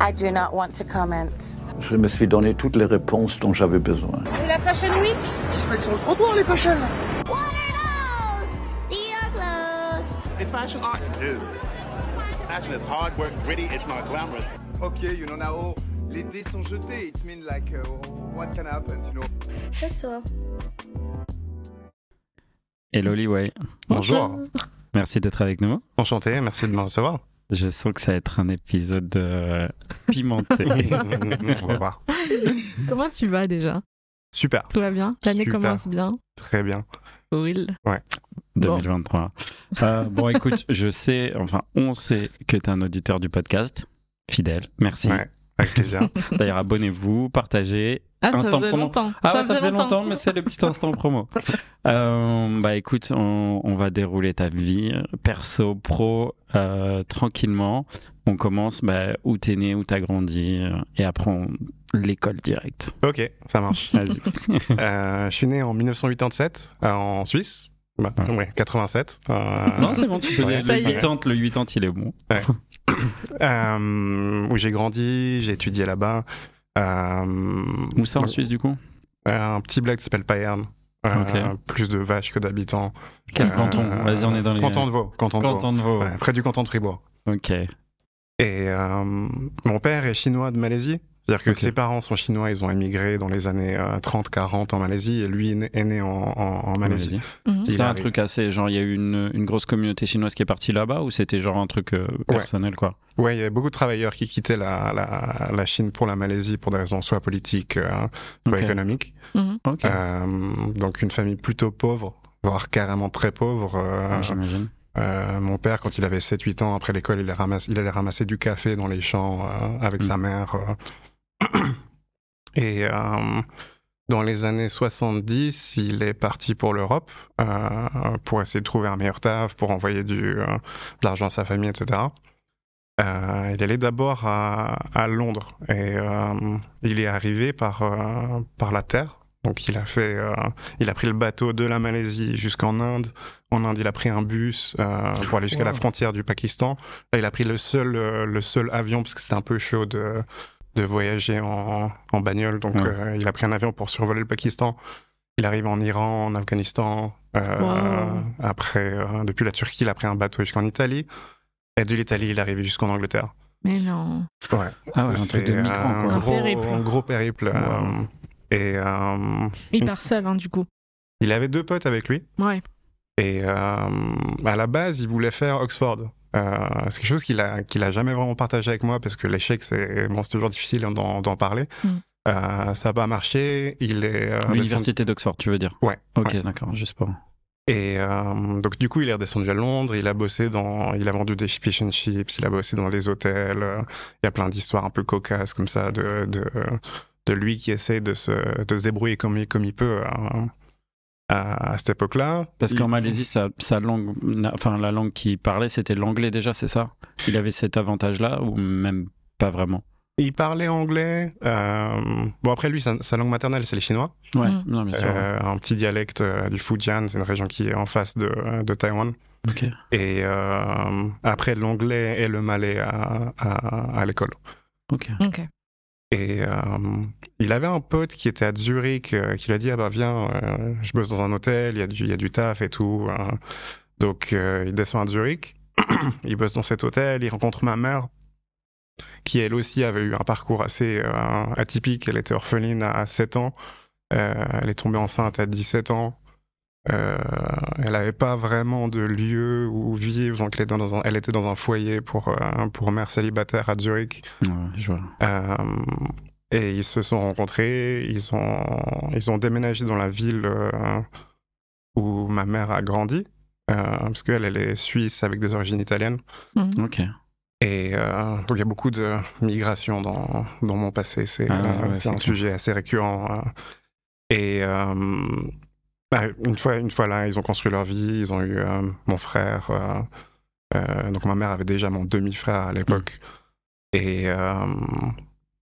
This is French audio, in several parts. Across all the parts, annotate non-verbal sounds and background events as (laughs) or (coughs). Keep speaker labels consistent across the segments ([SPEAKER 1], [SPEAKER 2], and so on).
[SPEAKER 1] I do not want to comment.
[SPEAKER 2] Je me suis donné toutes les réponses dont j'avais besoin.
[SPEAKER 3] C'est la Fashion Week
[SPEAKER 4] Ils se mettent sur le trottoir, les fashion
[SPEAKER 5] What are those? These are clothes.
[SPEAKER 6] It's fashion art. Dude. Fashion is hard work, gritty, it's not glamorous.
[SPEAKER 4] Okay, you know now, les dés sont jetés. It means like, uh, what can happen, you know?
[SPEAKER 5] That's all.
[SPEAKER 7] Hello Liway.
[SPEAKER 8] Bonjour.
[SPEAKER 7] Merci d'être avec nous.
[SPEAKER 8] Enchanté, merci de me recevoir.
[SPEAKER 7] Je sens que ça va être un épisode euh, (laughs) pimenté.
[SPEAKER 8] On va voir. (laughs)
[SPEAKER 9] Comment tu vas déjà?
[SPEAKER 8] Super,
[SPEAKER 9] Tout va bien? L'année commence bien?
[SPEAKER 8] Très bien.
[SPEAKER 9] Will
[SPEAKER 7] 2023. Euh, bon, écoute, je sais, enfin, on sait que tu es un auditeur du podcast. Fidèle. Merci.
[SPEAKER 8] Ouais, avec plaisir. (laughs)
[SPEAKER 7] D'ailleurs, abonnez-vous, partagez.
[SPEAKER 9] Ah, ça
[SPEAKER 7] Instant
[SPEAKER 9] faisait
[SPEAKER 7] promo.
[SPEAKER 9] longtemps.
[SPEAKER 7] Ah ouais, ça faisait longtemps, mais c'est le petit instant promo. Euh, bah écoute, on, on va dérouler ta vie, euh, perso, pro, euh, tranquillement. On commence bah, où t'es né, où t'as grandi, euh, et après on- l'école directe.
[SPEAKER 8] ok, ça marche.
[SPEAKER 7] Vas-y.
[SPEAKER 8] Euh, je suis né en 1987 euh, en Suisse. Bah,
[SPEAKER 7] Ouais.
[SPEAKER 8] ouais, 87. euh,
[SPEAKER 7] non, c'est bon, tu peux
[SPEAKER 8] Ouais.
[SPEAKER 7] dire
[SPEAKER 9] Ça
[SPEAKER 7] le
[SPEAKER 9] y est.
[SPEAKER 7] 80, le 80, il est bon.
[SPEAKER 8] euh, où j'ai grandi, j'ai étudié là-bas. Euh,
[SPEAKER 7] Où ça en Suisse du coup
[SPEAKER 8] Un petit bled qui s'appelle Payerne. Euh. Plus de vaches que d'habitants.
[SPEAKER 7] Quel
[SPEAKER 8] Euh,
[SPEAKER 7] canton Vas-y, on est dans les.
[SPEAKER 8] Canton de Vaud. Canton de Vaud.
[SPEAKER 7] Canton de Vaud.
[SPEAKER 8] Ouais, près du canton de Fribourg.
[SPEAKER 7] Ok.
[SPEAKER 8] Et euh, mon père est chinois de Malaisie. C'est-à-dire que ses parents sont chinois, ils ont émigré dans les années 30-40 en Malaisie, et lui est né, est né en, en- en Malaisie.
[SPEAKER 9] Mhm.
[SPEAKER 7] C'était un truc assez. Genre, il y a eu une, une grosse communauté chinoise qui est partie là-bas ou c'était genre un truc euh, personnel quoi?
[SPEAKER 8] Ouais, il y a beaucoup de travailleurs qui quittaient la, la, la Chine pour la Malaisie pour des raisons soit politiques, euh, soit
[SPEAKER 7] Ok.
[SPEAKER 8] économiques.
[SPEAKER 9] Mhm.
[SPEAKER 8] Euh, donc une famille plutôt pauvre, voire carrément très pauvre. euh,
[SPEAKER 7] J'imagine.
[SPEAKER 8] euh, mon père, quand il avait 7-8 ans, après l'école, il, allait ramasser- il allait ramasser du café dans les champs euh, avec
[SPEAKER 7] Mm.
[SPEAKER 8] sa mère. euh. Et euh, dans les années 70, il est parti pour l'Europe euh, pour essayer de trouver un meilleur taf, pour envoyer du, euh, de l'argent à sa famille, etc. Il allait d'abord à, à Londres et il est arrivé par, par la terre. Donc il a fait, il a pris le bateau de la Malaisie jusqu'en Inde. En Inde, il a pris un bus pour aller jusqu'à la frontière du Pakistan. Là, il a pris le seul, le seul avion parce que c'était un peu chaud de, de voyager en, en bagnole. Donc
[SPEAKER 7] Ouais.
[SPEAKER 8] euh, il a pris un avion pour survoler le Pakistan. Il arrive en Iran, en Afghanistan. Euh,
[SPEAKER 9] Wow.
[SPEAKER 8] Après, euh, depuis la Turquie, il a pris un bateau jusqu'en Italie. Et de l'Italie, il est arrivé jusqu'en Angleterre.
[SPEAKER 9] Mais non.
[SPEAKER 8] Ouais.
[SPEAKER 7] Ah ouais, un
[SPEAKER 8] C'est
[SPEAKER 7] truc de migrant
[SPEAKER 8] un
[SPEAKER 7] quoi.
[SPEAKER 9] Un
[SPEAKER 8] Gros,
[SPEAKER 9] périple.
[SPEAKER 8] un gros périple. euh,
[SPEAKER 7] Wow.
[SPEAKER 8] et euh,
[SPEAKER 9] Il part seul, hein, du coup.
[SPEAKER 8] il avait deux potes avec lui.
[SPEAKER 9] Ouais.
[SPEAKER 8] Et euh, à la base, il voulait faire Oxford. Euh, c'est quelque chose qu'il a, qu'il a jamais vraiment partagé avec moi parce que l'échec, c'est bon, c'est toujours difficile d'en, d'en parler.
[SPEAKER 9] Mm.
[SPEAKER 8] Euh, ça n'a pas marché. Il est euh, descendu-
[SPEAKER 7] L'université d'Oxford, tu veux dire?
[SPEAKER 8] Ouais.
[SPEAKER 7] Ok,
[SPEAKER 8] ouais.
[SPEAKER 7] d'accord, juste pour.
[SPEAKER 8] Et euh, donc du coup, il est redescendu à Londres. Il a bossé dans, il a vendu des fish and chips. Il a bossé dans des hôtels. Il y a plein d'histoires un peu cocasses comme ça de de, de lui qui essaie de se, de se débrouiller comme il, comme il peut. euh, à, à cette époque-là.
[SPEAKER 7] Parce
[SPEAKER 8] Il-
[SPEAKER 7] qu'en Malaisie, sa, sa langue, na- enfin la langue qu'il parlait, c'était l'anglais déjà, c'est ça? Il avait cet avantage-là ou même pas vraiment?
[SPEAKER 8] Il parlait anglais. euh, Bon, après, lui, sa, sa langue maternelle, c'est le chinois.
[SPEAKER 7] Ouais,
[SPEAKER 9] Mm.
[SPEAKER 7] non, bien sûr.
[SPEAKER 8] Euh, un petit dialecte euh, du Fujian, c'est une région qui est en face de, de Taïwan.
[SPEAKER 7] Ok.
[SPEAKER 8] Et euh, après, l'anglais et le malais à, à, à l'école.
[SPEAKER 7] Ok.
[SPEAKER 9] Ok.
[SPEAKER 8] Et euh, il avait un pote qui était à Zurich, euh, qui lui a dit, ah bah viens, euh, je bosse dans un hôtel, il y, a du- il y a du taf et tout. euh. Donc, euh, il descend à Zurich, (clears throat) il bosse dans cet hôtel, il rencontre ma mère, qui elle aussi avait eu un parcours assez euh, atypique. Elle était orpheline à 7 ans. Elle est tombée enceinte à 17 ans. Euh, elle n'avait pas vraiment de lieu où vivre, donc elle était dans un, elle était dans un foyer pour, euh, pour mère célibataire à Zurich.
[SPEAKER 7] Ouais, je vois.
[SPEAKER 8] Euh, et ils se sont rencontrés, ils ont, ils ont déménagé dans la ville euh, où ma mère a grandi, euh, parce qu'elle, elle est suisse avec des origines italiennes.
[SPEAKER 9] Mhm.
[SPEAKER 7] Ok.
[SPEAKER 8] Et euh, donc il y a beaucoup de migration dans, dans mon passé, c'est
[SPEAKER 7] Ah,
[SPEAKER 8] euh,
[SPEAKER 7] ouais,
[SPEAKER 8] un
[SPEAKER 7] clair.
[SPEAKER 8] sujet assez récurrent. euh. Et euh, bah, une, fois, une fois là, ils ont construit leur vie, ils ont eu euh, mon frère. euh, euh, donc ma mère avait déjà mon demi-frère à l'époque. Et, euh,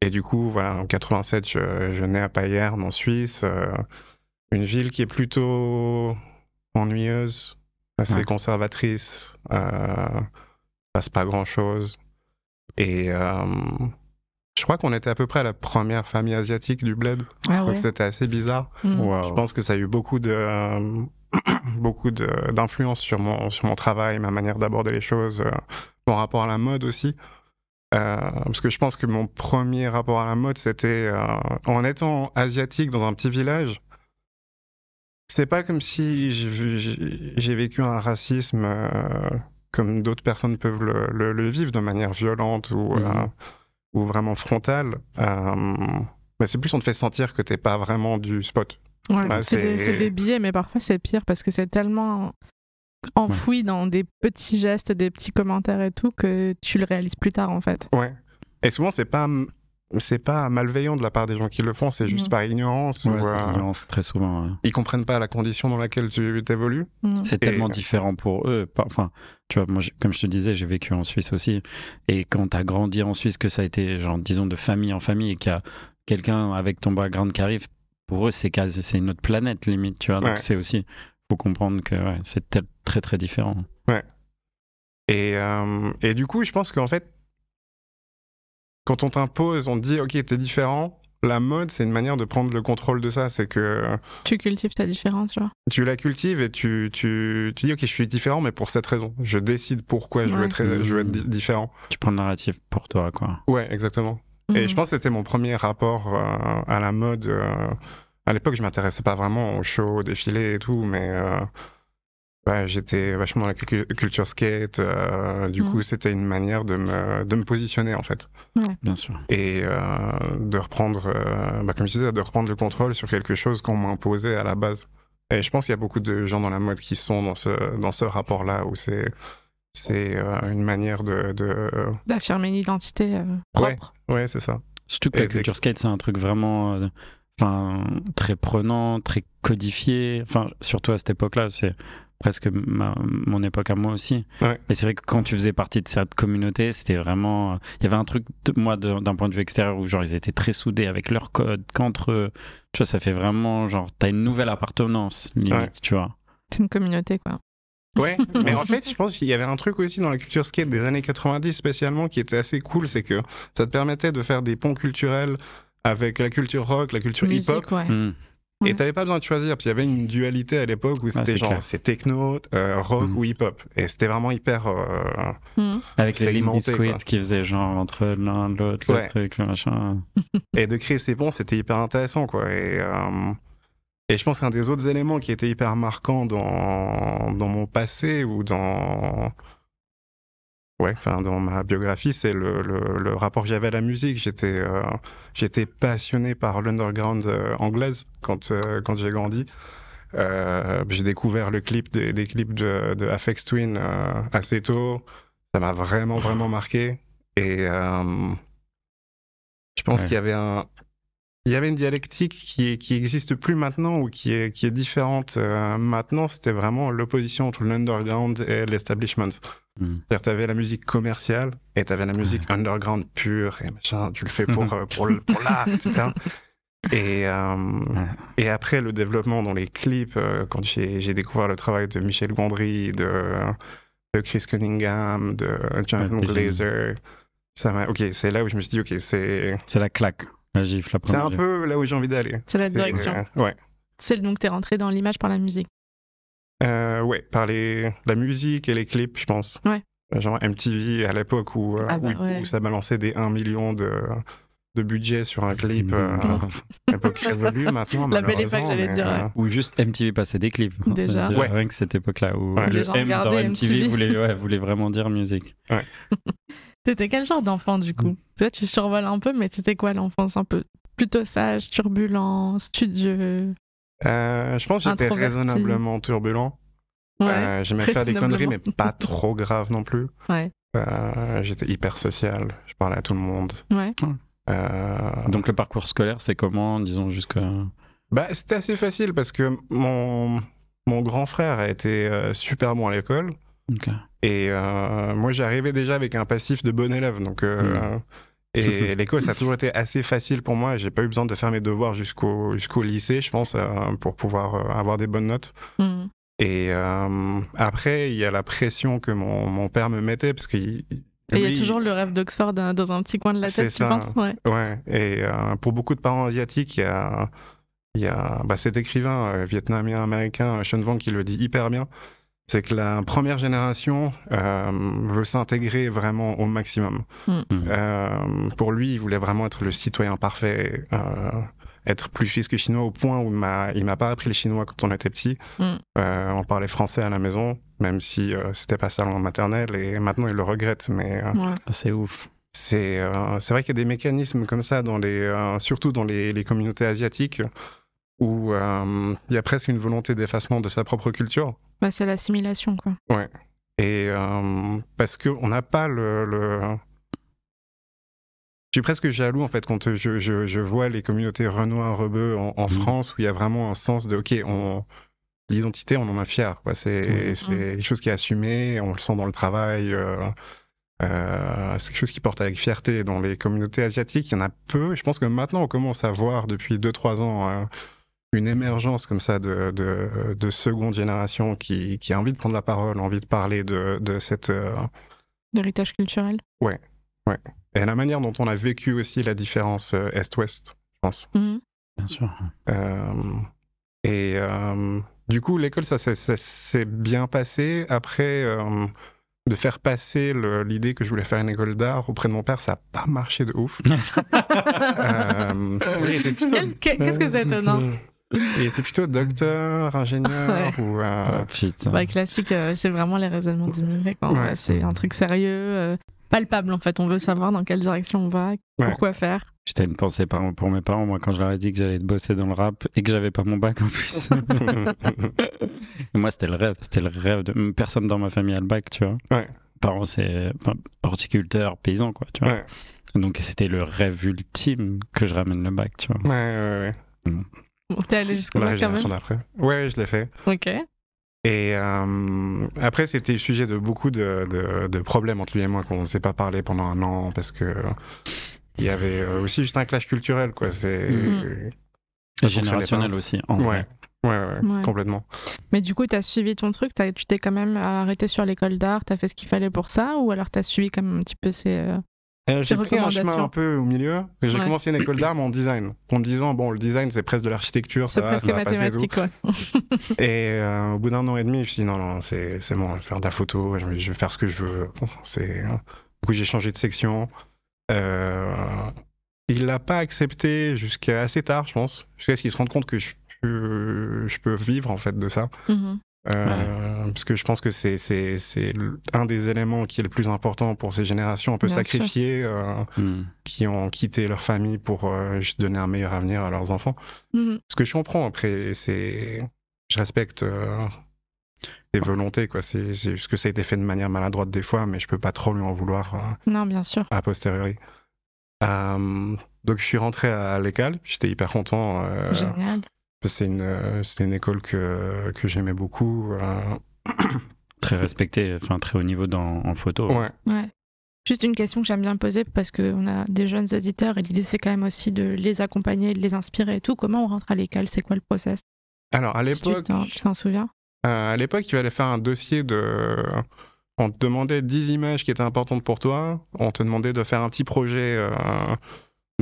[SPEAKER 8] et du coup, voilà, en 87, je, je nais à Payerne en Suisse, une ville qui est plutôt ennuyeuse, assez
[SPEAKER 7] Ouais.
[SPEAKER 8] conservatrice, passe pas grand chose. Et euh, crois qu'on était à peu près la première famille asiatique du bled.
[SPEAKER 9] Ah ouais.
[SPEAKER 8] C'était assez bizarre.
[SPEAKER 9] Mm.
[SPEAKER 7] Wow.
[SPEAKER 8] Je pense que ça a eu beaucoup de euh, (clears throat) beaucoup de- d'influence sur mon sur mon travail, ma manière d'aborder les choses, euh, mon rapport à la mode aussi. Euh, parce que je pense que mon premier rapport à la mode, c'était euh, en étant asiatique dans un petit village. C'est pas comme si j'ai vécu un racisme euh, comme d'autres personnes peuvent le, le- le vivre de manière violente ou,
[SPEAKER 7] Mhm.
[SPEAKER 8] Ou vraiment frontale. Euh, mais c'est plus on te fait sentir que t'es pas vraiment du spot.
[SPEAKER 9] Ouais, c'est des, des billets, mais parfois c'est pire parce que c'est tellement enfoui dans des petits gestes, des petits commentaires et tout que tu le réalises plus tard en fait.
[SPEAKER 8] Ouais. Et souvent, c'est pas, c'est pas malveillant de la part des gens qui le font, c'est juste par ignorance
[SPEAKER 7] Ouais,
[SPEAKER 8] ou
[SPEAKER 7] c'est
[SPEAKER 8] euh,
[SPEAKER 7] l'ignorance, très souvent. ouais.
[SPEAKER 8] ils comprennent pas la condition dans laquelle tu t'évolues.
[SPEAKER 9] Mm.
[SPEAKER 7] C'est tellement différent pour eux. Enfin, tu vois, moi, comme je te disais, j'ai vécu en Suisse aussi. Et quand tu as grandi en Suisse, que ça a été, genre, disons, de famille en famille, et qu'il y a quelqu'un avec ton background qui arrive, pour eux, c'est quasi, c'est une autre planète, limite, tu vois. Donc,
[SPEAKER 8] Ouais.
[SPEAKER 7] c'est aussi, faut comprendre que ouais, c'est très, très différent.
[SPEAKER 8] Et, euh, et du coup, je pense qu'en fait, quand on t'impose, on te dit, ok, t'es différent. La mode, c'est une manière de prendre le contrôle de ça. C'est que
[SPEAKER 9] Tu cultives ta différence, genre.
[SPEAKER 8] tu la cultives et tu, tu, tu dis, ok, je suis différent, mais pour cette raison. Je décide pourquoi je veux être, je veux être di- différent.
[SPEAKER 7] Tu prends le narratif pour toi, quoi.
[SPEAKER 8] Ouais, exactement. Et
[SPEAKER 9] Mm.
[SPEAKER 8] je pense que c'était mon premier rapport euh, à la mode. euh, à l'époque, je m'intéressais pas vraiment aux shows, aux défilés et tout, mais euh, ouais, j'étais vachement dans la cultu- culture skate. euh, du
[SPEAKER 9] Mhm.
[SPEAKER 8] coup, c'était une manière de me, de me positionner en fait.
[SPEAKER 7] Bien sûr.
[SPEAKER 8] Et euh, de reprendre, euh, bah, comme je disais, de reprendre le contrôle sur quelque chose qu'on m'a imposé à la base. Et je pense qu'il y a beaucoup de gens dans la mode qui sont dans ce, dans ce rapport-là où c'est, c'est euh, une manière de, de...
[SPEAKER 9] D'affirmer une identité euh, propre.
[SPEAKER 8] Ouais, c'est ça.
[SPEAKER 7] Surtout que
[SPEAKER 8] Et
[SPEAKER 7] la culture skate, c'est un truc vraiment euh, enfin, très prenant, très codifié. Enfin, surtout à cette époque-là, c'est presque ma- mon époque à moi aussi.
[SPEAKER 8] Ouais.
[SPEAKER 7] Et c'est vrai que quand tu faisais partie de cette communauté, c'était vraiment. Il y avait un truc, de, moi, d'un point de vue extérieur, où genre ils étaient très soudés avec leur code, qu'entre eux. Tu vois, ça fait vraiment genre, t'as une nouvelle appartenance, limite,
[SPEAKER 8] Ouais.
[SPEAKER 7] tu vois.
[SPEAKER 9] C'est une communauté, quoi.
[SPEAKER 8] Ouais, (laughs) mais en fait, je pense qu'il y avait un truc aussi dans la culture skate des années 90 spécialement qui était assez cool, c'est que ça te permettait de faire des ponts culturels avec la culture rock, la culture hip-hop.
[SPEAKER 9] Ouais.
[SPEAKER 7] Hmm.
[SPEAKER 8] Et t'avais pas besoin de choisir, parce qu'il y avait une dualité à l'époque où c'était genre c'est techno, euh, rock
[SPEAKER 7] Mhm.
[SPEAKER 8] ou hip-hop. Et c'était vraiment hyper. euh,
[SPEAKER 9] Mm.
[SPEAKER 7] Avec les Limp. Bizkit qui faisaient genre entre l'un l'autre, le
[SPEAKER 8] Ouais.
[SPEAKER 7] truc, le machin.
[SPEAKER 8] Et de créer ces ponts, c'était hyper intéressant, quoi. Et, euh, et je pense qu'un des autres éléments qui était hyper marquant dans, dans mon passé ou dans. Ouais, enfin, dans ma biographie, c'est le, le, le rapport que j'avais à la musique. J'étais, euh, j'étais passionné par l'underground euh, anglaise quand, euh, quand j'ai grandi. Euh, j'ai découvert le clip des, des clips de, de Afex Twin euh, assez tôt. Ça m'a vraiment, vraiment marqué. Et euh, je pense
[SPEAKER 7] Ouais.
[SPEAKER 8] qu'il y avait un, il y avait une dialectique qui, qui existe plus maintenant ou qui est, qui est différente euh, maintenant. C'était vraiment l'opposition entre l'underground et l'establishment.
[SPEAKER 7] Hmm.
[SPEAKER 8] C'est-à-dire, t'avais la musique commerciale et t'avais la musique underground pure et machin. Tu le fais pour, (laughs) euh, pour, le- pour l'art, etc. Et, euh, et après, le développement dans les clips, quand j'ai j'ai découvert le travail de Michel Gondry, de, de Chris Cunningham, de Jonathan
[SPEAKER 7] Ouais,
[SPEAKER 8] Glazer, ça m'a. Ok, c'est là où je me suis dit, ok, c'est
[SPEAKER 7] C'est la claque, la gifle, la
[SPEAKER 8] c'est un peu là où j'ai envie d'aller.
[SPEAKER 9] C'est la direction.
[SPEAKER 8] euh, ouais.
[SPEAKER 9] C'est donc t'es rentré dans l'image par la musique.
[SPEAKER 8] Euh, ouais, par les, la musique et les clips, je pense.
[SPEAKER 9] Ouais.
[SPEAKER 8] Genre MTV à l'époque où, euh,
[SPEAKER 9] Ah bah
[SPEAKER 8] où,
[SPEAKER 9] ouais.
[SPEAKER 8] où ça balançait des 1 million de, de budget sur un clip. euh,
[SPEAKER 7] Mmh. (laughs)
[SPEAKER 8] époque révolue maintenant.
[SPEAKER 9] La belle époque, j'allais dire,
[SPEAKER 8] euh,
[SPEAKER 7] Ou juste MTV passait des clips.
[SPEAKER 9] Déjà.
[SPEAKER 7] Déjà,
[SPEAKER 8] Ouais.
[SPEAKER 7] Rien que cette époque-là où
[SPEAKER 8] Ouais.
[SPEAKER 7] le
[SPEAKER 9] Les gens
[SPEAKER 7] M dans MTV,
[SPEAKER 9] MTV.
[SPEAKER 7] voulait, ouais, voulait vraiment dire musique. (laughs)
[SPEAKER 9] T'étais quel genre d'enfant du coup Toi, tu survoles un peu, mais c'était quoi l'enfance un peu plutôt sage, turbulent, studieux
[SPEAKER 8] euh, je pense que j'étais raisonnablement turbulent.
[SPEAKER 9] Ouais.
[SPEAKER 8] Euh, J'aimais faire des conneries, mais pas trop grave non plus.
[SPEAKER 9] Ouais.
[SPEAKER 8] Euh, j'étais hyper social. Je parlais à tout le monde.
[SPEAKER 9] Ouais.
[SPEAKER 8] Euh,
[SPEAKER 7] Donc le parcours scolaire, c'est comment, disons, jusqu'à...
[SPEAKER 8] Bah, c'était assez facile parce que mon, mon grand frère a été super bon à l'école. Et euh, moi, j'arrivais déjà avec un passif de bon élève. Donc, euh, Et (laughs) l'école, ça a toujours été assez facile pour moi. J'ai pas eu besoin de faire mes devoirs jusqu'au jusqu'au lycée, je pense, euh, pour pouvoir euh, avoir des bonnes notes.
[SPEAKER 9] Mm.
[SPEAKER 8] Et euh, après, il y a la pression que mon, mon père me mettait, parce qu'il
[SPEAKER 9] Et il y a toujours le rêve d'Oxford dans dans un petit coin de la tête, tu
[SPEAKER 8] ça.
[SPEAKER 9] penses? Ouais.
[SPEAKER 8] Ouais, et euh, pour beaucoup de parents asiatiques, il y a, il y a bah, cet écrivain euh, vietnamien américain, Sean Wang, qui le dit hyper bien. C'est que la première génération euh, veut s'intégrer vraiment au maximum.
[SPEAKER 9] Mm.
[SPEAKER 7] Mm.
[SPEAKER 8] Euh, pour lui, il voulait vraiment être le citoyen parfait, euh, être plus suisse que chinois au point où il m'a, pas appris le chinois quand on était petit.
[SPEAKER 9] Mm.
[SPEAKER 8] Euh, on parlait français à la maison, même si euh, c'était pas sa langue maternelle, et maintenant il le regrette. Mais euh,
[SPEAKER 9] Ouais.
[SPEAKER 7] Ah, C'est ouf.
[SPEAKER 8] c'est euh, c'est vrai qu'il y a des mécanismes comme ça, dans les, euh, surtout dans les, les communautés asiatiques, où euh, il y a presque une volonté d'effacement de sa propre culture.
[SPEAKER 9] Bah, c'est l'assimilation, quoi.
[SPEAKER 8] Et euh, parce qu'on n'a pas le, le- Je suis presque jaloux, en fait, quand je, je, je vois les communautés Renoir, Rebeu en, en
[SPEAKER 7] Mhm.
[SPEAKER 8] France, où il y a vraiment un sens de, OK, on... l'identité, on en a fier. quoi. C'est c'est quelque chose qui est assumé, on le sent dans le travail. euh, euh, c'est quelque chose qui porte avec fierté. Dans les communautés asiatiques, il y en a peu. Je pense que maintenant, on commence à voir depuis 2-3 ans euh, une émergence comme ça de, de, de seconde génération qui, qui a envie de prendre la parole, envie de parler de, de cette... euh,
[SPEAKER 9] L'héritage culturel.
[SPEAKER 8] et la manière dont on a vécu aussi la différence euh, Est-Ouest, je pense.
[SPEAKER 9] Mhm.
[SPEAKER 7] Bien sûr.
[SPEAKER 8] Euh, et euh, du coup, l'école, ça, s'est- ça s'est bien passé. Après, euh, de faire passer l'idée que je voulais faire une école d'art auprès de mon père, ça n'a pas marché de ouf. (laughs) Euh,
[SPEAKER 9] Qu'est-ce que c'est étonnant? (laughs)
[SPEAKER 8] Il était plutôt docteur, ingénieur ou... euh,
[SPEAKER 7] Oh, putain.
[SPEAKER 9] Bah, classique, euh, c'est vraiment les raisonnements.
[SPEAKER 8] Ouais.
[SPEAKER 9] Ouais, C'est un truc sérieux, euh, palpable en fait. On veut savoir dans quelle direction on va, pourquoi faire.
[SPEAKER 7] J'étais une pensée par- pour mes parents, moi, quand je leur ai dit que j'allais bosser dans le rap et que j'avais pas mon bac en plus. (laughs) (laughs) Moi, c'était le rêve. C'était le rêve de. Personne dans ma famille a le bac, tu vois.
[SPEAKER 8] Ouais.
[SPEAKER 7] Parents, c'est enfin, horticulteur, paysan, quoi, tu vois.
[SPEAKER 8] Ouais.
[SPEAKER 7] Donc, c'était le rêve ultime que je ramène le bac, tu vois.
[SPEAKER 8] ouais, ouais, ouais.
[SPEAKER 9] Bon, T'es allé jusqu'au
[SPEAKER 8] La
[SPEAKER 9] bac quand
[SPEAKER 8] génération
[SPEAKER 9] même
[SPEAKER 8] d'après. Ouais, je l'ai fait.
[SPEAKER 9] Ok.
[SPEAKER 8] Et euh, après, c'était le sujet de beaucoup de, de, de problèmes entre lui et moi qu'on ne s'est pas parlé pendant un an parce que il y avait euh, aussi juste un clash culturel, quoi. C'est
[SPEAKER 9] Mhm.
[SPEAKER 8] ça
[SPEAKER 7] Générationnel aussi, en
[SPEAKER 8] Ouais.
[SPEAKER 7] vrai.
[SPEAKER 8] Ouais, ouais,
[SPEAKER 9] Ouais.
[SPEAKER 8] complètement.
[SPEAKER 9] Mais du coup, t'as suivi ton truc, t'as- tu t'es quand même arrêté sur l'école d'art, t'as fait ce qu'il fallait pour ça, ou alors t'as suivi quand même un petit peu ces. Euh,
[SPEAKER 8] J'ai pris un chemin un peu au milieu. J'ai
[SPEAKER 9] Ouais.
[SPEAKER 8] commencé une école d'art, mais en design. En me disant, bon, le design, c'est presque de l'architecture, ça va, ça va passer tout.
[SPEAKER 9] quoi.
[SPEAKER 8] Et euh, au bout d'un an et demi, je me suis dit, non, non, c'est c'est bon, je vais faire de la photo, je vais, faire ce que je veux. Bon, c'est... Du coup, j'ai changé de section. Euh, il l'a pas accepté jusqu'à assez tard, je pense, jusqu'à ce qu'il se rende compte que je peux, je peux vivre, en fait, de ça.
[SPEAKER 9] Mhm.
[SPEAKER 8] Euh, Parce que je pense que c'est c'est c'est un des éléments qui est le plus important pour ces générations un peu
[SPEAKER 9] Bien
[SPEAKER 8] sacrifiées euh,
[SPEAKER 7] Hmm.
[SPEAKER 8] qui ont quitté leur famille pour euh, juste donner un meilleur avenir à leurs enfants.
[SPEAKER 9] Mhm.
[SPEAKER 8] Ce que je comprends après, c'est je respecte euh, tes volontés quoi. C'est c'est juste que ça a été fait de manière maladroite des fois, mais je peux pas trop lui en vouloir euh,
[SPEAKER 9] Non, bien sûr.
[SPEAKER 8] a posteriori. Euh, donc je suis rentré à l'école, j'étais hyper content. euh,
[SPEAKER 9] Génial.
[SPEAKER 8] C'est une, euh, c'est une école que, que j'aimais beaucoup. euh, (clears throat)
[SPEAKER 7] Très respecté, enfin, très haut niveau dans, en photo.
[SPEAKER 8] ouais.
[SPEAKER 9] Ouais. Juste une question que j'aime bien poser parce qu'on a des jeunes auditeurs et l'idée c'est quand même aussi de les accompagner, de les inspirer et tout. Comment on rentre à l'école? C'est quoi le process?
[SPEAKER 8] Alors à l'époque,
[SPEAKER 9] tu t'en souviens?
[SPEAKER 8] Euh, à l'époque, il fallait faire un dossier de. On te demandait 10 images qui étaient importantes pour toi. On te demandait de faire un petit projet euh,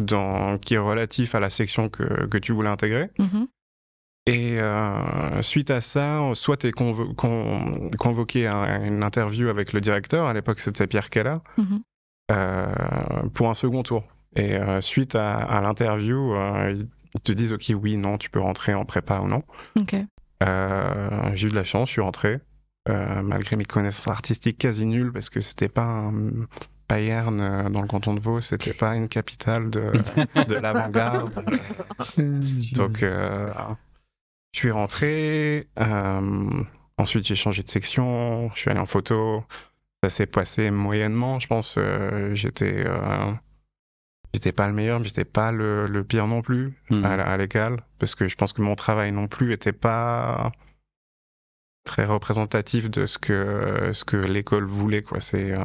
[SPEAKER 8] dans... qui est relatif à la section que, que tu voulais intégrer.
[SPEAKER 9] Mhm.
[SPEAKER 8] Et euh, suite à ça, soit tu es convoqué à une interview avec le directeur, à l'époque c'était Pierre Keller,
[SPEAKER 9] Mhm.
[SPEAKER 8] euh, pour un second tour. Et euh, suite à, à l'interview, euh, ils te disent ok oui non tu peux rentrer en prépa ou non.
[SPEAKER 9] Ok.
[SPEAKER 8] Euh, j'ai eu de la chance, je suis rentré, euh, malgré mes connaissances artistiques quasi nulles, parce que c'était pas un Bayern euh, dans le canton de Vaud, c'était pas une capitale de, (laughs) de l'avant-garde. Donc, euh, je suis rentré. euh, ensuite, j'ai changé de section. Je suis allé en photo. Ça s'est passé moyennement, je pense. euh, j'étais, euh, j'étais pas le meilleur, mais j'étais pas le, le pire non plus
[SPEAKER 7] Hmm.
[SPEAKER 8] à, à l'école, parce que je pense que mon travail non plus était pas très représentatif de ce que ce que l'école voulait, quoi. C'est euh,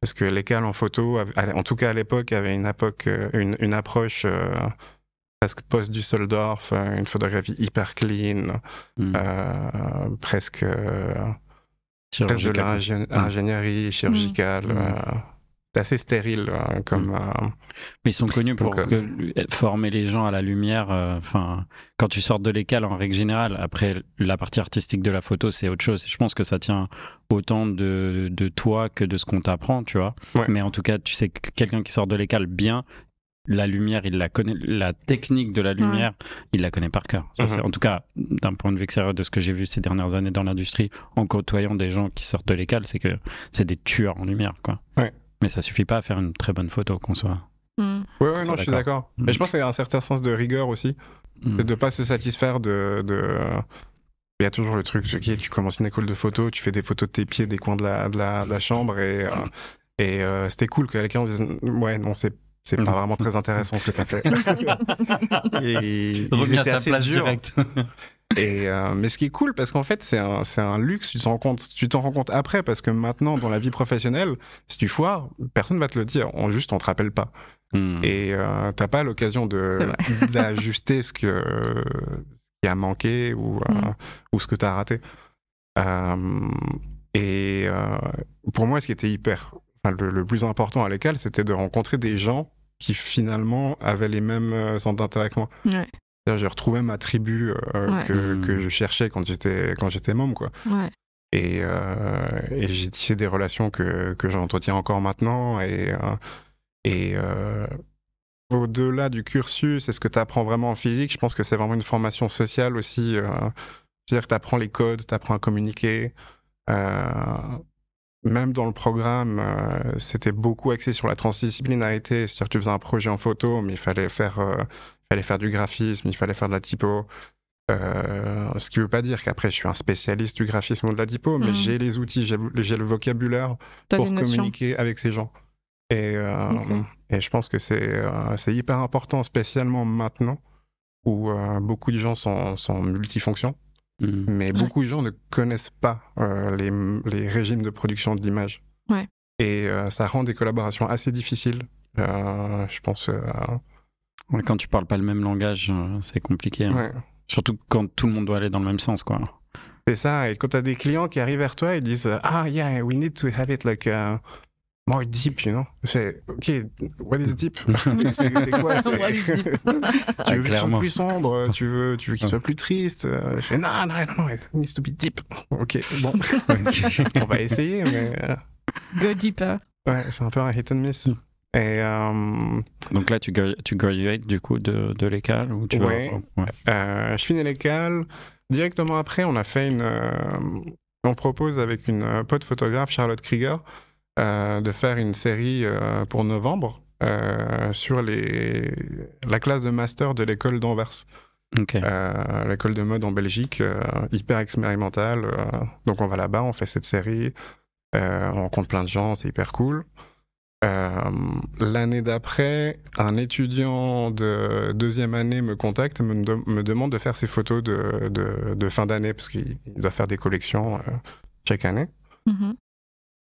[SPEAKER 8] parce que l'école en photo, en tout cas à l'époque, avait une époque, une, une approche. euh, presque post-Düsseldorf, euh, une photographie hyper clean,
[SPEAKER 7] Hmm.
[SPEAKER 8] euh, presque, euh, presque de l'ingénierie chirurgicale.
[SPEAKER 7] Mm.
[SPEAKER 8] euh, c'est assez stérile comme. euh,
[SPEAKER 7] Mais ils sont connus pour
[SPEAKER 8] Donc,
[SPEAKER 7] que- former les gens à la lumière. Enfin, quand tu sors de l'école en règle générale, après la partie artistique de la photo, c'est autre chose. Je pense que ça tient autant de, de toi que de ce qu'on t'apprend, tu vois.
[SPEAKER 8] Ouais.
[SPEAKER 7] Mais en tout cas, tu sais que quelqu'un qui sort de l'école bien, la lumière, il la connaît. La technique de la lumière, il la connaît par cœur. Ça,
[SPEAKER 8] Mhm.
[SPEAKER 7] c'est en tout cas d'un point de vue extérieur de ce que j'ai vu ces dernières années dans l'industrie, en côtoyant des gens qui sortent de l'école, c'est que c'est des tueurs en lumière, quoi.
[SPEAKER 8] Ouais.
[SPEAKER 7] Mais ça suffit pas à faire une très bonne photo, qu'on soit.
[SPEAKER 9] Mm.
[SPEAKER 8] Ouais,
[SPEAKER 7] Ça,
[SPEAKER 8] non, je suis
[SPEAKER 7] d'accord. Mm.
[SPEAKER 8] Mais je pense qu'il y a un certain sens de rigueur aussi,
[SPEAKER 7] Mm.
[SPEAKER 8] c'est de pas se satisfaire de. de... Il y a toujours le truc, ok, tu commences une école de photo, tu fais des photos de tes pieds des coins de la, de la, de la chambre et, euh, et euh, c'était cool que quelqu'un dise ouais non c'est c'est pas
[SPEAKER 7] Mhm.
[SPEAKER 8] vraiment très intéressant ce que t'as fait. (laughs) et ils étaient
[SPEAKER 7] ta
[SPEAKER 8] assez
[SPEAKER 7] place
[SPEAKER 8] durs. Et euh, mais ce qui est cool parce qu'en fait c'est un c'est un luxe tu t'en rends compte tu t'en rends compte après parce que maintenant dans la vie professionnelle si tu foires personne va te le dire on juste on te rappelle pas
[SPEAKER 7] Mm.
[SPEAKER 8] et euh, t'as pas l'occasion de (laughs) d'ajuster ce que ce qui a manqué ou euh,
[SPEAKER 9] Mm.
[SPEAKER 8] ou ce que t'as raté Euh, et euh, pour moi ce qui était hyper enfin, le, le plus important à l'école c'était de rencontrer des gens qui finalement avaient les mêmes euh, centres d'intérêt que moi
[SPEAKER 9] Ouais.
[SPEAKER 8] J'ai retrouvé ma tribu euh,
[SPEAKER 9] Ouais.
[SPEAKER 8] que, que je cherchais quand j'étais quand j'étais môme quoi
[SPEAKER 9] Ouais.
[SPEAKER 8] et, euh, et j'ai tissé des relations que, que j'entretiens encore maintenant. Et, euh, et euh, au-delà du cursus, est-ce que tu apprends vraiment en physique Je pense que c'est vraiment une formation sociale aussi. euh, C'est-à-dire que tu apprends les codes, tu apprends à communiquer. Euh, même dans le programme, euh, c'était beaucoup axé sur la transdisciplinarité. C'est-à-dire que tu faisais un projet en photo, mais il fallait faire, euh, fallait faire du graphisme, il fallait faire de la typo. Euh, ce qui veut pas dire qu'après je suis un spécialiste du graphisme ou de la typo, mais
[SPEAKER 9] Mhm.
[SPEAKER 8] j'ai les outils, j'ai le vocabulaire pour communiquer avec ces gens. Et, euh, et je pense que c'est hyper important, spécialement maintenant, où beaucoup de gens sont, sont multifonctions,
[SPEAKER 7] Mm.
[SPEAKER 8] mais beaucoup de gens ne connaissent pas euh, les, les régimes de production de l'image.
[SPEAKER 9] Ouais.
[SPEAKER 8] Et euh, ça rend des collaborations assez difficiles. Euh, je pense. euh,
[SPEAKER 7] Ouais, quand tu parles pas le même langage, c'est compliqué. hein.
[SPEAKER 8] ouais.
[SPEAKER 7] Surtout quand tout le monde doit aller dans le même sens, quoi.
[SPEAKER 8] C'est ça, et quand t'as des clients qui arrivent vers toi et disent Ah, yeah, we need to have it like uh, more deep, you know. C'est OK, what is deep? (laughs) C'est quoi (laughs) Tu veux qu'il soit plus sombre, tu veux, tu veux qu'il soit plus triste. Euh, Je fais Non, non, non, it needs to be deep. OK, bon, on va essayer, mais euh,
[SPEAKER 9] Go deeper.
[SPEAKER 8] ouais, c'est un peu un hit and miss. Et euh,
[SPEAKER 7] Donc là, tu, tu graduates du coup de, de l'école ou tu vas-
[SPEAKER 8] Ouais.
[SPEAKER 7] ouais.
[SPEAKER 8] Euh, je finis l'école. Directement après, on a fait une. euh, on propose avec une pote photographe, Charlotte Krieger, de faire une série euh, pour novembre euh, sur les, la classe de master de l'école d'Anvers, euh, l'école de mode en Belgique, euh, hyper expérimentale. euh. donc on va là-bas, on fait cette série, euh, on rencontre plein de gens, c'est hyper cool. Euh, L'année d'après, un étudiant de deuxième année me contacte, me, de- me demande de faire ses photos de, de, de fin d'année, parce qu'il il doit faire des collections euh, chaque année.
[SPEAKER 9] Mhm.
[SPEAKER 8] Et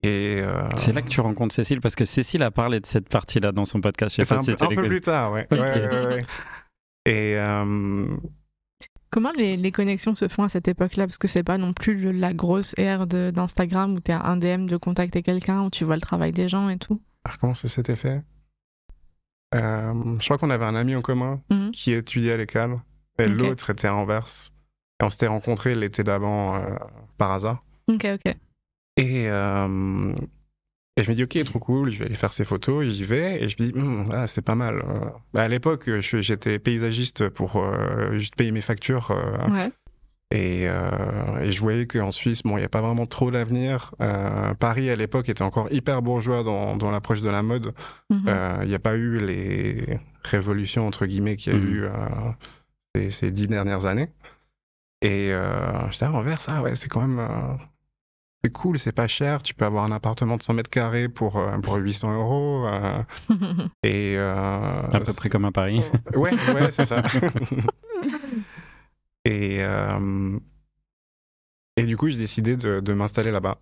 [SPEAKER 8] euh,
[SPEAKER 7] C'est là que tu rencontres Cécile parce que Cécile a parlé de cette partie-là dans son podcast. Je sais
[SPEAKER 8] c'est
[SPEAKER 7] pas
[SPEAKER 8] un,
[SPEAKER 7] si
[SPEAKER 8] peu-
[SPEAKER 7] tu
[SPEAKER 8] un peu plus tard, ouais.
[SPEAKER 9] Ok.
[SPEAKER 8] Ouais, ouais, ouais. Et euh,
[SPEAKER 9] Comment les, les connexions se font à cette époque-là? Parce que c'est pas non plus le- la grosse ère d'Instagram où t'es à un DM de contacter quelqu'un, où tu vois le travail des gens et tout.
[SPEAKER 8] alors, comment ça s'était fait? Euh, Je crois qu'on avait un ami en commun
[SPEAKER 9] Mhm.
[SPEAKER 8] qui étudiait à l'école, et l'autre était à Anvers. Et on s'était rencontrés l'été d'avant euh, par hasard.
[SPEAKER 9] Ok, ok.
[SPEAKER 8] Et, euh, et je me dis, ok, trop cool, je vais aller faire ces photos, j'y vais, et je me dis, ah, c'est pas mal. Euh, bah, à l'époque, j'étais paysagiste pour euh, juste payer mes factures, euh,
[SPEAKER 9] Ouais.
[SPEAKER 8] et, euh, et je voyais qu'en Suisse, bon, il n'y a pas vraiment trop d'avenir. Euh, Paris, à l'époque, était encore hyper bourgeois dans, dans l'approche de la mode.
[SPEAKER 9] Mhm.
[SPEAKER 8] Il n'y a pas eu les révolutions, entre guillemets, qu'il y a
[SPEAKER 7] Mhm.
[SPEAKER 8] eu euh, ces, ces dix dernières années. Et euh, j'étais à Anvers, ah ouais, c'est quand même... c'est cool, c'est pas cher, tu peux avoir un appartement de 100 mètres carrés pour, euh, pour 800 euros. euh, (laughs) et euh,
[SPEAKER 7] À peu près comme à Paris.
[SPEAKER 8] Ouais, ouais, c'est ça. (laughs) et, euh, et du coup, j'ai décidé de, de m'installer là-bas.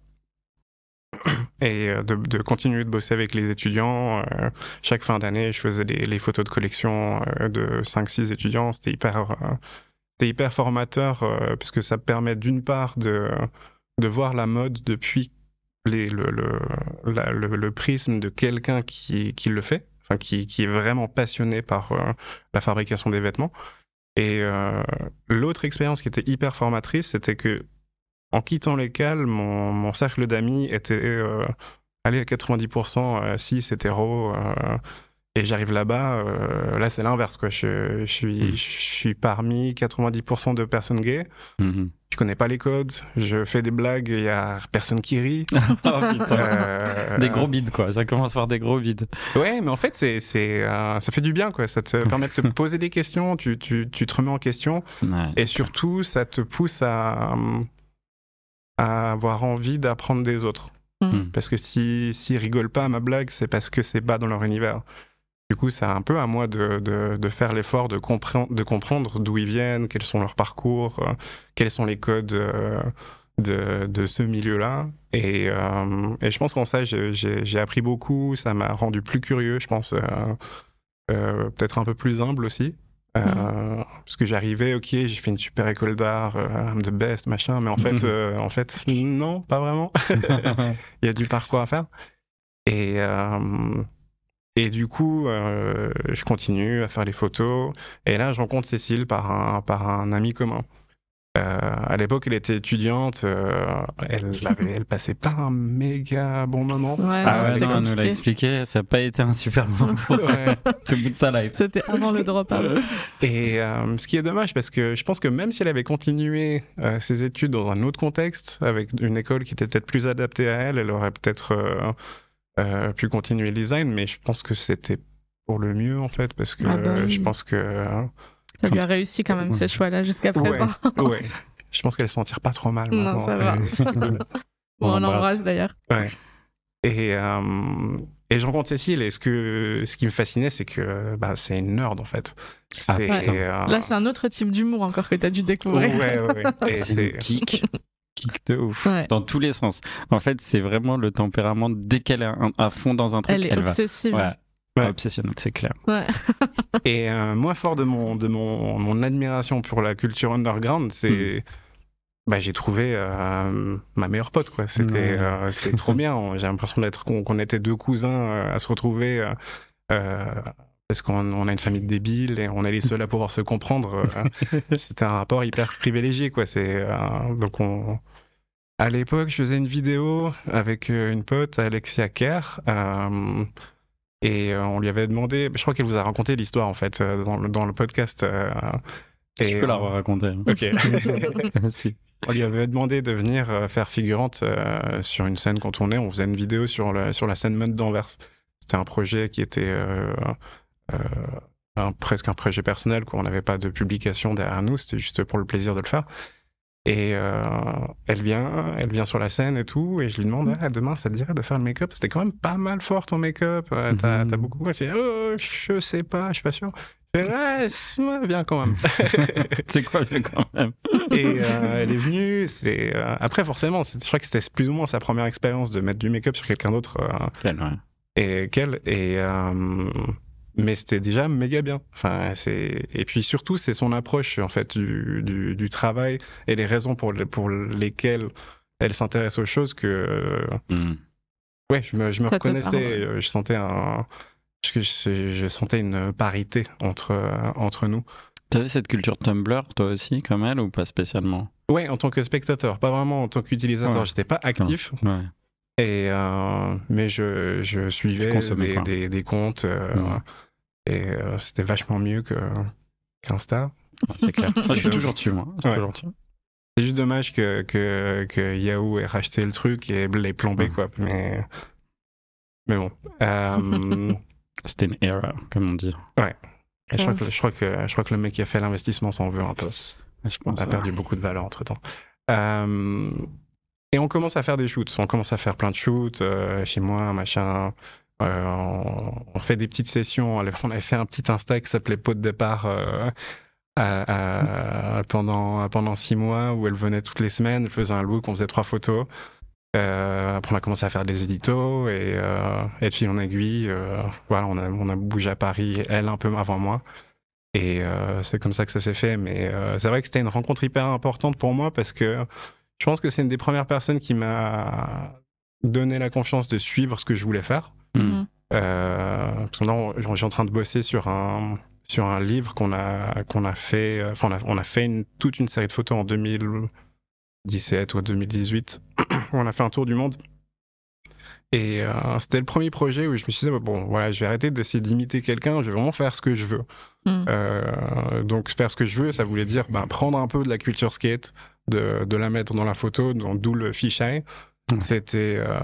[SPEAKER 8] Et de, de continuer de bosser avec les étudiants. Euh, chaque fin d'année, je faisais les, les photos de collection euh, de 5-6 étudiants. C'était hyper, euh, c'était hyper formateur euh, parce que ça permet d'une part de, de voir la mode depuis les, le, le, le, le prisme de quelqu'un qui, qui le fait, enfin, qui, qui est vraiment passionné par euh, la fabrication des vêtements. Et euh, l'autre expérience qui était hyper formatrice, c'était que en quittant l'école, mon, mon cercle d'amis était euh, allé à 90% euh, cis, hétéro. Et j'arrive là-bas, euh, là c'est l'inverse quoi. Je, je suis,
[SPEAKER 7] Mm.
[SPEAKER 8] je suis parmi 90% de personnes gays.
[SPEAKER 7] Mhm.
[SPEAKER 8] Je connais pas les codes. Je fais des blagues, il y a personne qui rit. (laughs)
[SPEAKER 7] Oh putain.
[SPEAKER 8] Euh,
[SPEAKER 7] Des gros bides, quoi. Ça commence par des gros bides.
[SPEAKER 8] Ouais, mais en fait, c'est, c'est, euh, ça fait du bien, quoi. Ça te (laughs) permet de te poser des questions, tu, tu, tu te remets en question,
[SPEAKER 7] Ouais,
[SPEAKER 8] et surtout, ça te pousse à, à avoir envie d'apprendre des autres.
[SPEAKER 7] Mm.
[SPEAKER 8] Parce que si, s'ils rigolent pas à ma blague, c'est parce que c'est pas dans leur univers. Du coup, c'est un peu à moi de, de, de faire l'effort de, comprendre de comprendre d'où ils viennent, quels sont leurs parcours, euh, quels sont les codes euh, de, de ce milieu-là. Et, euh, et je pense qu'en ça, j'ai- appris beaucoup. Ça m'a rendu plus curieux, je pense, peut-être un peu plus humble aussi. Euh, Parce que j'arrivais, ok, j'ai fait une super école d'art, I'm the best, machin, mais en fait, euh, en fait, non, pas vraiment. (laughs) (laughs) Il y a du parcours à faire. Et, et du coup, euh, je continue à faire les photos. Et là, je rencontre Cécile par un, par un ami commun. Euh, à l'époque, elle était étudiante. euh, elle, (laughs) avait- elle passait pas un méga bon moment.
[SPEAKER 9] Ouais,
[SPEAKER 7] Ah
[SPEAKER 9] non,
[SPEAKER 7] ouais, non, elle nous l'a expliqué, ça n'a pas été un super moment pour (laughs)
[SPEAKER 8] Ouais. (laughs)
[SPEAKER 7] tout bout de sa life.
[SPEAKER 9] C'était avant le drop-out.
[SPEAKER 8] Et euh, ce qui est dommage, parce que je pense que même si elle avait continué euh, ses études dans un autre contexte, avec une école qui était peut-être plus adaptée à elle, elle aurait peut-être euh, pu continuer le design, mais je pense que c'était pour le mieux, en fait, parce que
[SPEAKER 9] Ah bah oui.
[SPEAKER 8] je pense que... euh,
[SPEAKER 9] Ça lui a réussi quand même ces choix-là jusqu'à présent.
[SPEAKER 8] ouais, (laughs) je pense qu'elle s'en tire pas trop mal.
[SPEAKER 9] Non,
[SPEAKER 8] maintenant,
[SPEAKER 9] ça
[SPEAKER 8] c'est-
[SPEAKER 9] va. (laughs) Bon, on l'embrasse d'ailleurs.
[SPEAKER 8] Ouais. Et, euh, et je rencontre Cécile, et ce, que, ce qui me fascinait, c'est que bah, c'est une nerd, en fait.
[SPEAKER 7] Ah, putain.
[SPEAKER 8] euh,
[SPEAKER 9] Là, c'est un autre type d'humour encore que tu as dû
[SPEAKER 8] ouais,
[SPEAKER 9] découvrir.
[SPEAKER 8] ouais, ouais. Et
[SPEAKER 7] C'est
[SPEAKER 8] c'est...
[SPEAKER 7] Kick de ouf.
[SPEAKER 9] Ouais.
[SPEAKER 7] Dans tous les sens. En fait, c'est vraiment le tempérament. Dès qu'elle est à fond dans un truc,
[SPEAKER 9] Elle
[SPEAKER 7] elle,
[SPEAKER 9] est
[SPEAKER 7] va.
[SPEAKER 9] obsessive.
[SPEAKER 7] Ouais.
[SPEAKER 8] Ouais.
[SPEAKER 7] Obsessionnelle, c'est clair.
[SPEAKER 9] Ouais. (laughs)
[SPEAKER 8] Et euh, moi, fort de mon, de mon, mon admiration pour la culture underground, c'est. Bah, j'ai trouvé euh, ma meilleure pote, quoi. C'était
[SPEAKER 7] Ouais.
[SPEAKER 8] euh, c'était trop (laughs) bien. J'ai l'impression d'être qu'on qu'on était deux cousins euh, à se retrouver. Parce qu'on on a une famille de débiles et on est les seuls à pouvoir se comprendre. euh, (laughs) C'était un rapport hyper privilégié, quoi. C'est euh, donc on. À l'époque, je faisais une vidéo avec euh, une pote, Alexia Kerr, euh, et on lui avait demandé. Je crois qu'elle vous a raconté l'histoire en fait dans le, dans le podcast. euh, et,
[SPEAKER 7] Tu peux la raconter.
[SPEAKER 8] Ok. (laughs)
[SPEAKER 7] si.
[SPEAKER 8] on lui avait demandé de venir faire figurante euh, sur une scène qu'on tournait. On faisait une vidéo sur, le, sur la scène mode d'Anvers. C'était un projet qui était un- presque un projet personnel. Quoi. On n'avait pas de publication derrière nous. C'était juste pour le plaisir de le faire. Et euh, elle vient, elle vient sur la scène et tout, et je lui demande ah, demain ça te dirait de faire le make-up? C'était quand même pas mal fort ton make-up. Euh, T'as
[SPEAKER 7] Mhm.
[SPEAKER 8] t'as beaucoup. Elle fait oh, je sais pas, je suis pas sûr. Je fais, ouais, bien quand même. (laughs)
[SPEAKER 7] C'est quoi le quand même? (laughs)
[SPEAKER 8] Et euh, elle est venue. C'est euh, après forcément, c'est- je crois que c'était plus ou moins sa première expérience de mettre du make-up sur quelqu'un d'autre euh,
[SPEAKER 7] ouais.
[SPEAKER 8] et qu'elle. Et euh, mais c'était déjà méga bien. Enfin, c'est et puis surtout c'est son approche en fait du, du, du travail et les raisons pour le- pour lesquelles elle s'intéresse aux choses que
[SPEAKER 7] Hmm.
[SPEAKER 8] ouais, je me je me reconnaissais.
[SPEAKER 9] parle, ouais.
[SPEAKER 8] euh, Je sentais un je, je, je sentais une parité entre entre nous.
[SPEAKER 7] T'avais cette culture Tumblr, toi aussi, comme elle, ou pas spécialement?
[SPEAKER 8] Ouais, en tant que spectateur, pas vraiment en tant qu'utilisateur.
[SPEAKER 7] Ouais.
[SPEAKER 8] J'étais pas actif.
[SPEAKER 7] Ouais.
[SPEAKER 8] Et euh, mais je, je suivais des, des, des comptes euh,
[SPEAKER 7] Ouais.
[SPEAKER 8] Et euh, c'était vachement mieux que qu'Insta.
[SPEAKER 7] Ouais, C'est clair. (laughs) Je suis toujours dessus, moi.
[SPEAKER 8] Ouais. C'est juste dommage que, que, que Yahoo ait racheté le truc et l'ait plombé
[SPEAKER 7] Ouais.
[SPEAKER 8] quoi. Mais mais bon. Euh, (laughs)
[SPEAKER 7] C'était une erreur, comme on dit.
[SPEAKER 8] je crois que je crois que je crois que le mec qui a fait l'investissement s'en veut un peu.
[SPEAKER 7] Je pense.
[SPEAKER 8] a
[SPEAKER 7] ouais.
[SPEAKER 8] perdu beaucoup de valeur entre temps. Euh, et on commence à faire des shoots. On commence à faire plein de shoots euh, chez moi, machin. Euh, on, fait des petites sessions. On avait fait un petit Insta qui s'appelait Pot de départ euh, pendant, pendant six mois où elle venait toutes les semaines. Elle faisait un look, on faisait trois photos. Euh, après, on a commencé à faire des éditos et, euh, et de fil en aiguille, euh, voilà, on a, on a bougé à Paris, elle un peu avant moi. Et c'est comme ça que ça s'est fait. Mais c'est vrai que c'était une rencontre hyper importante pour moi parce que je pense que c'est une des premières personnes qui m'a donné la confiance de suivre ce que je voulais faire.
[SPEAKER 7] Mm.
[SPEAKER 8] Euh, parce que là, je suis en train de bosser sur un sur un livre qu'on a qu'on a fait. euh, Enfin, on a, on a fait une, toute une série de photos en 2017 ou 2018. (clears throat) on a fait un tour du monde. Et euh, c'était le premier projet où je me suis dit bon voilà, je vais arrêter d'essayer d'imiter quelqu'un. Je vais vraiment faire ce que je veux.
[SPEAKER 9] Mm.
[SPEAKER 8] Euh, donc faire ce que je veux, ça voulait dire ben, prendre un peu de la culture skate, de, de la mettre dans la photo, d'où le fisheye. C'était euh,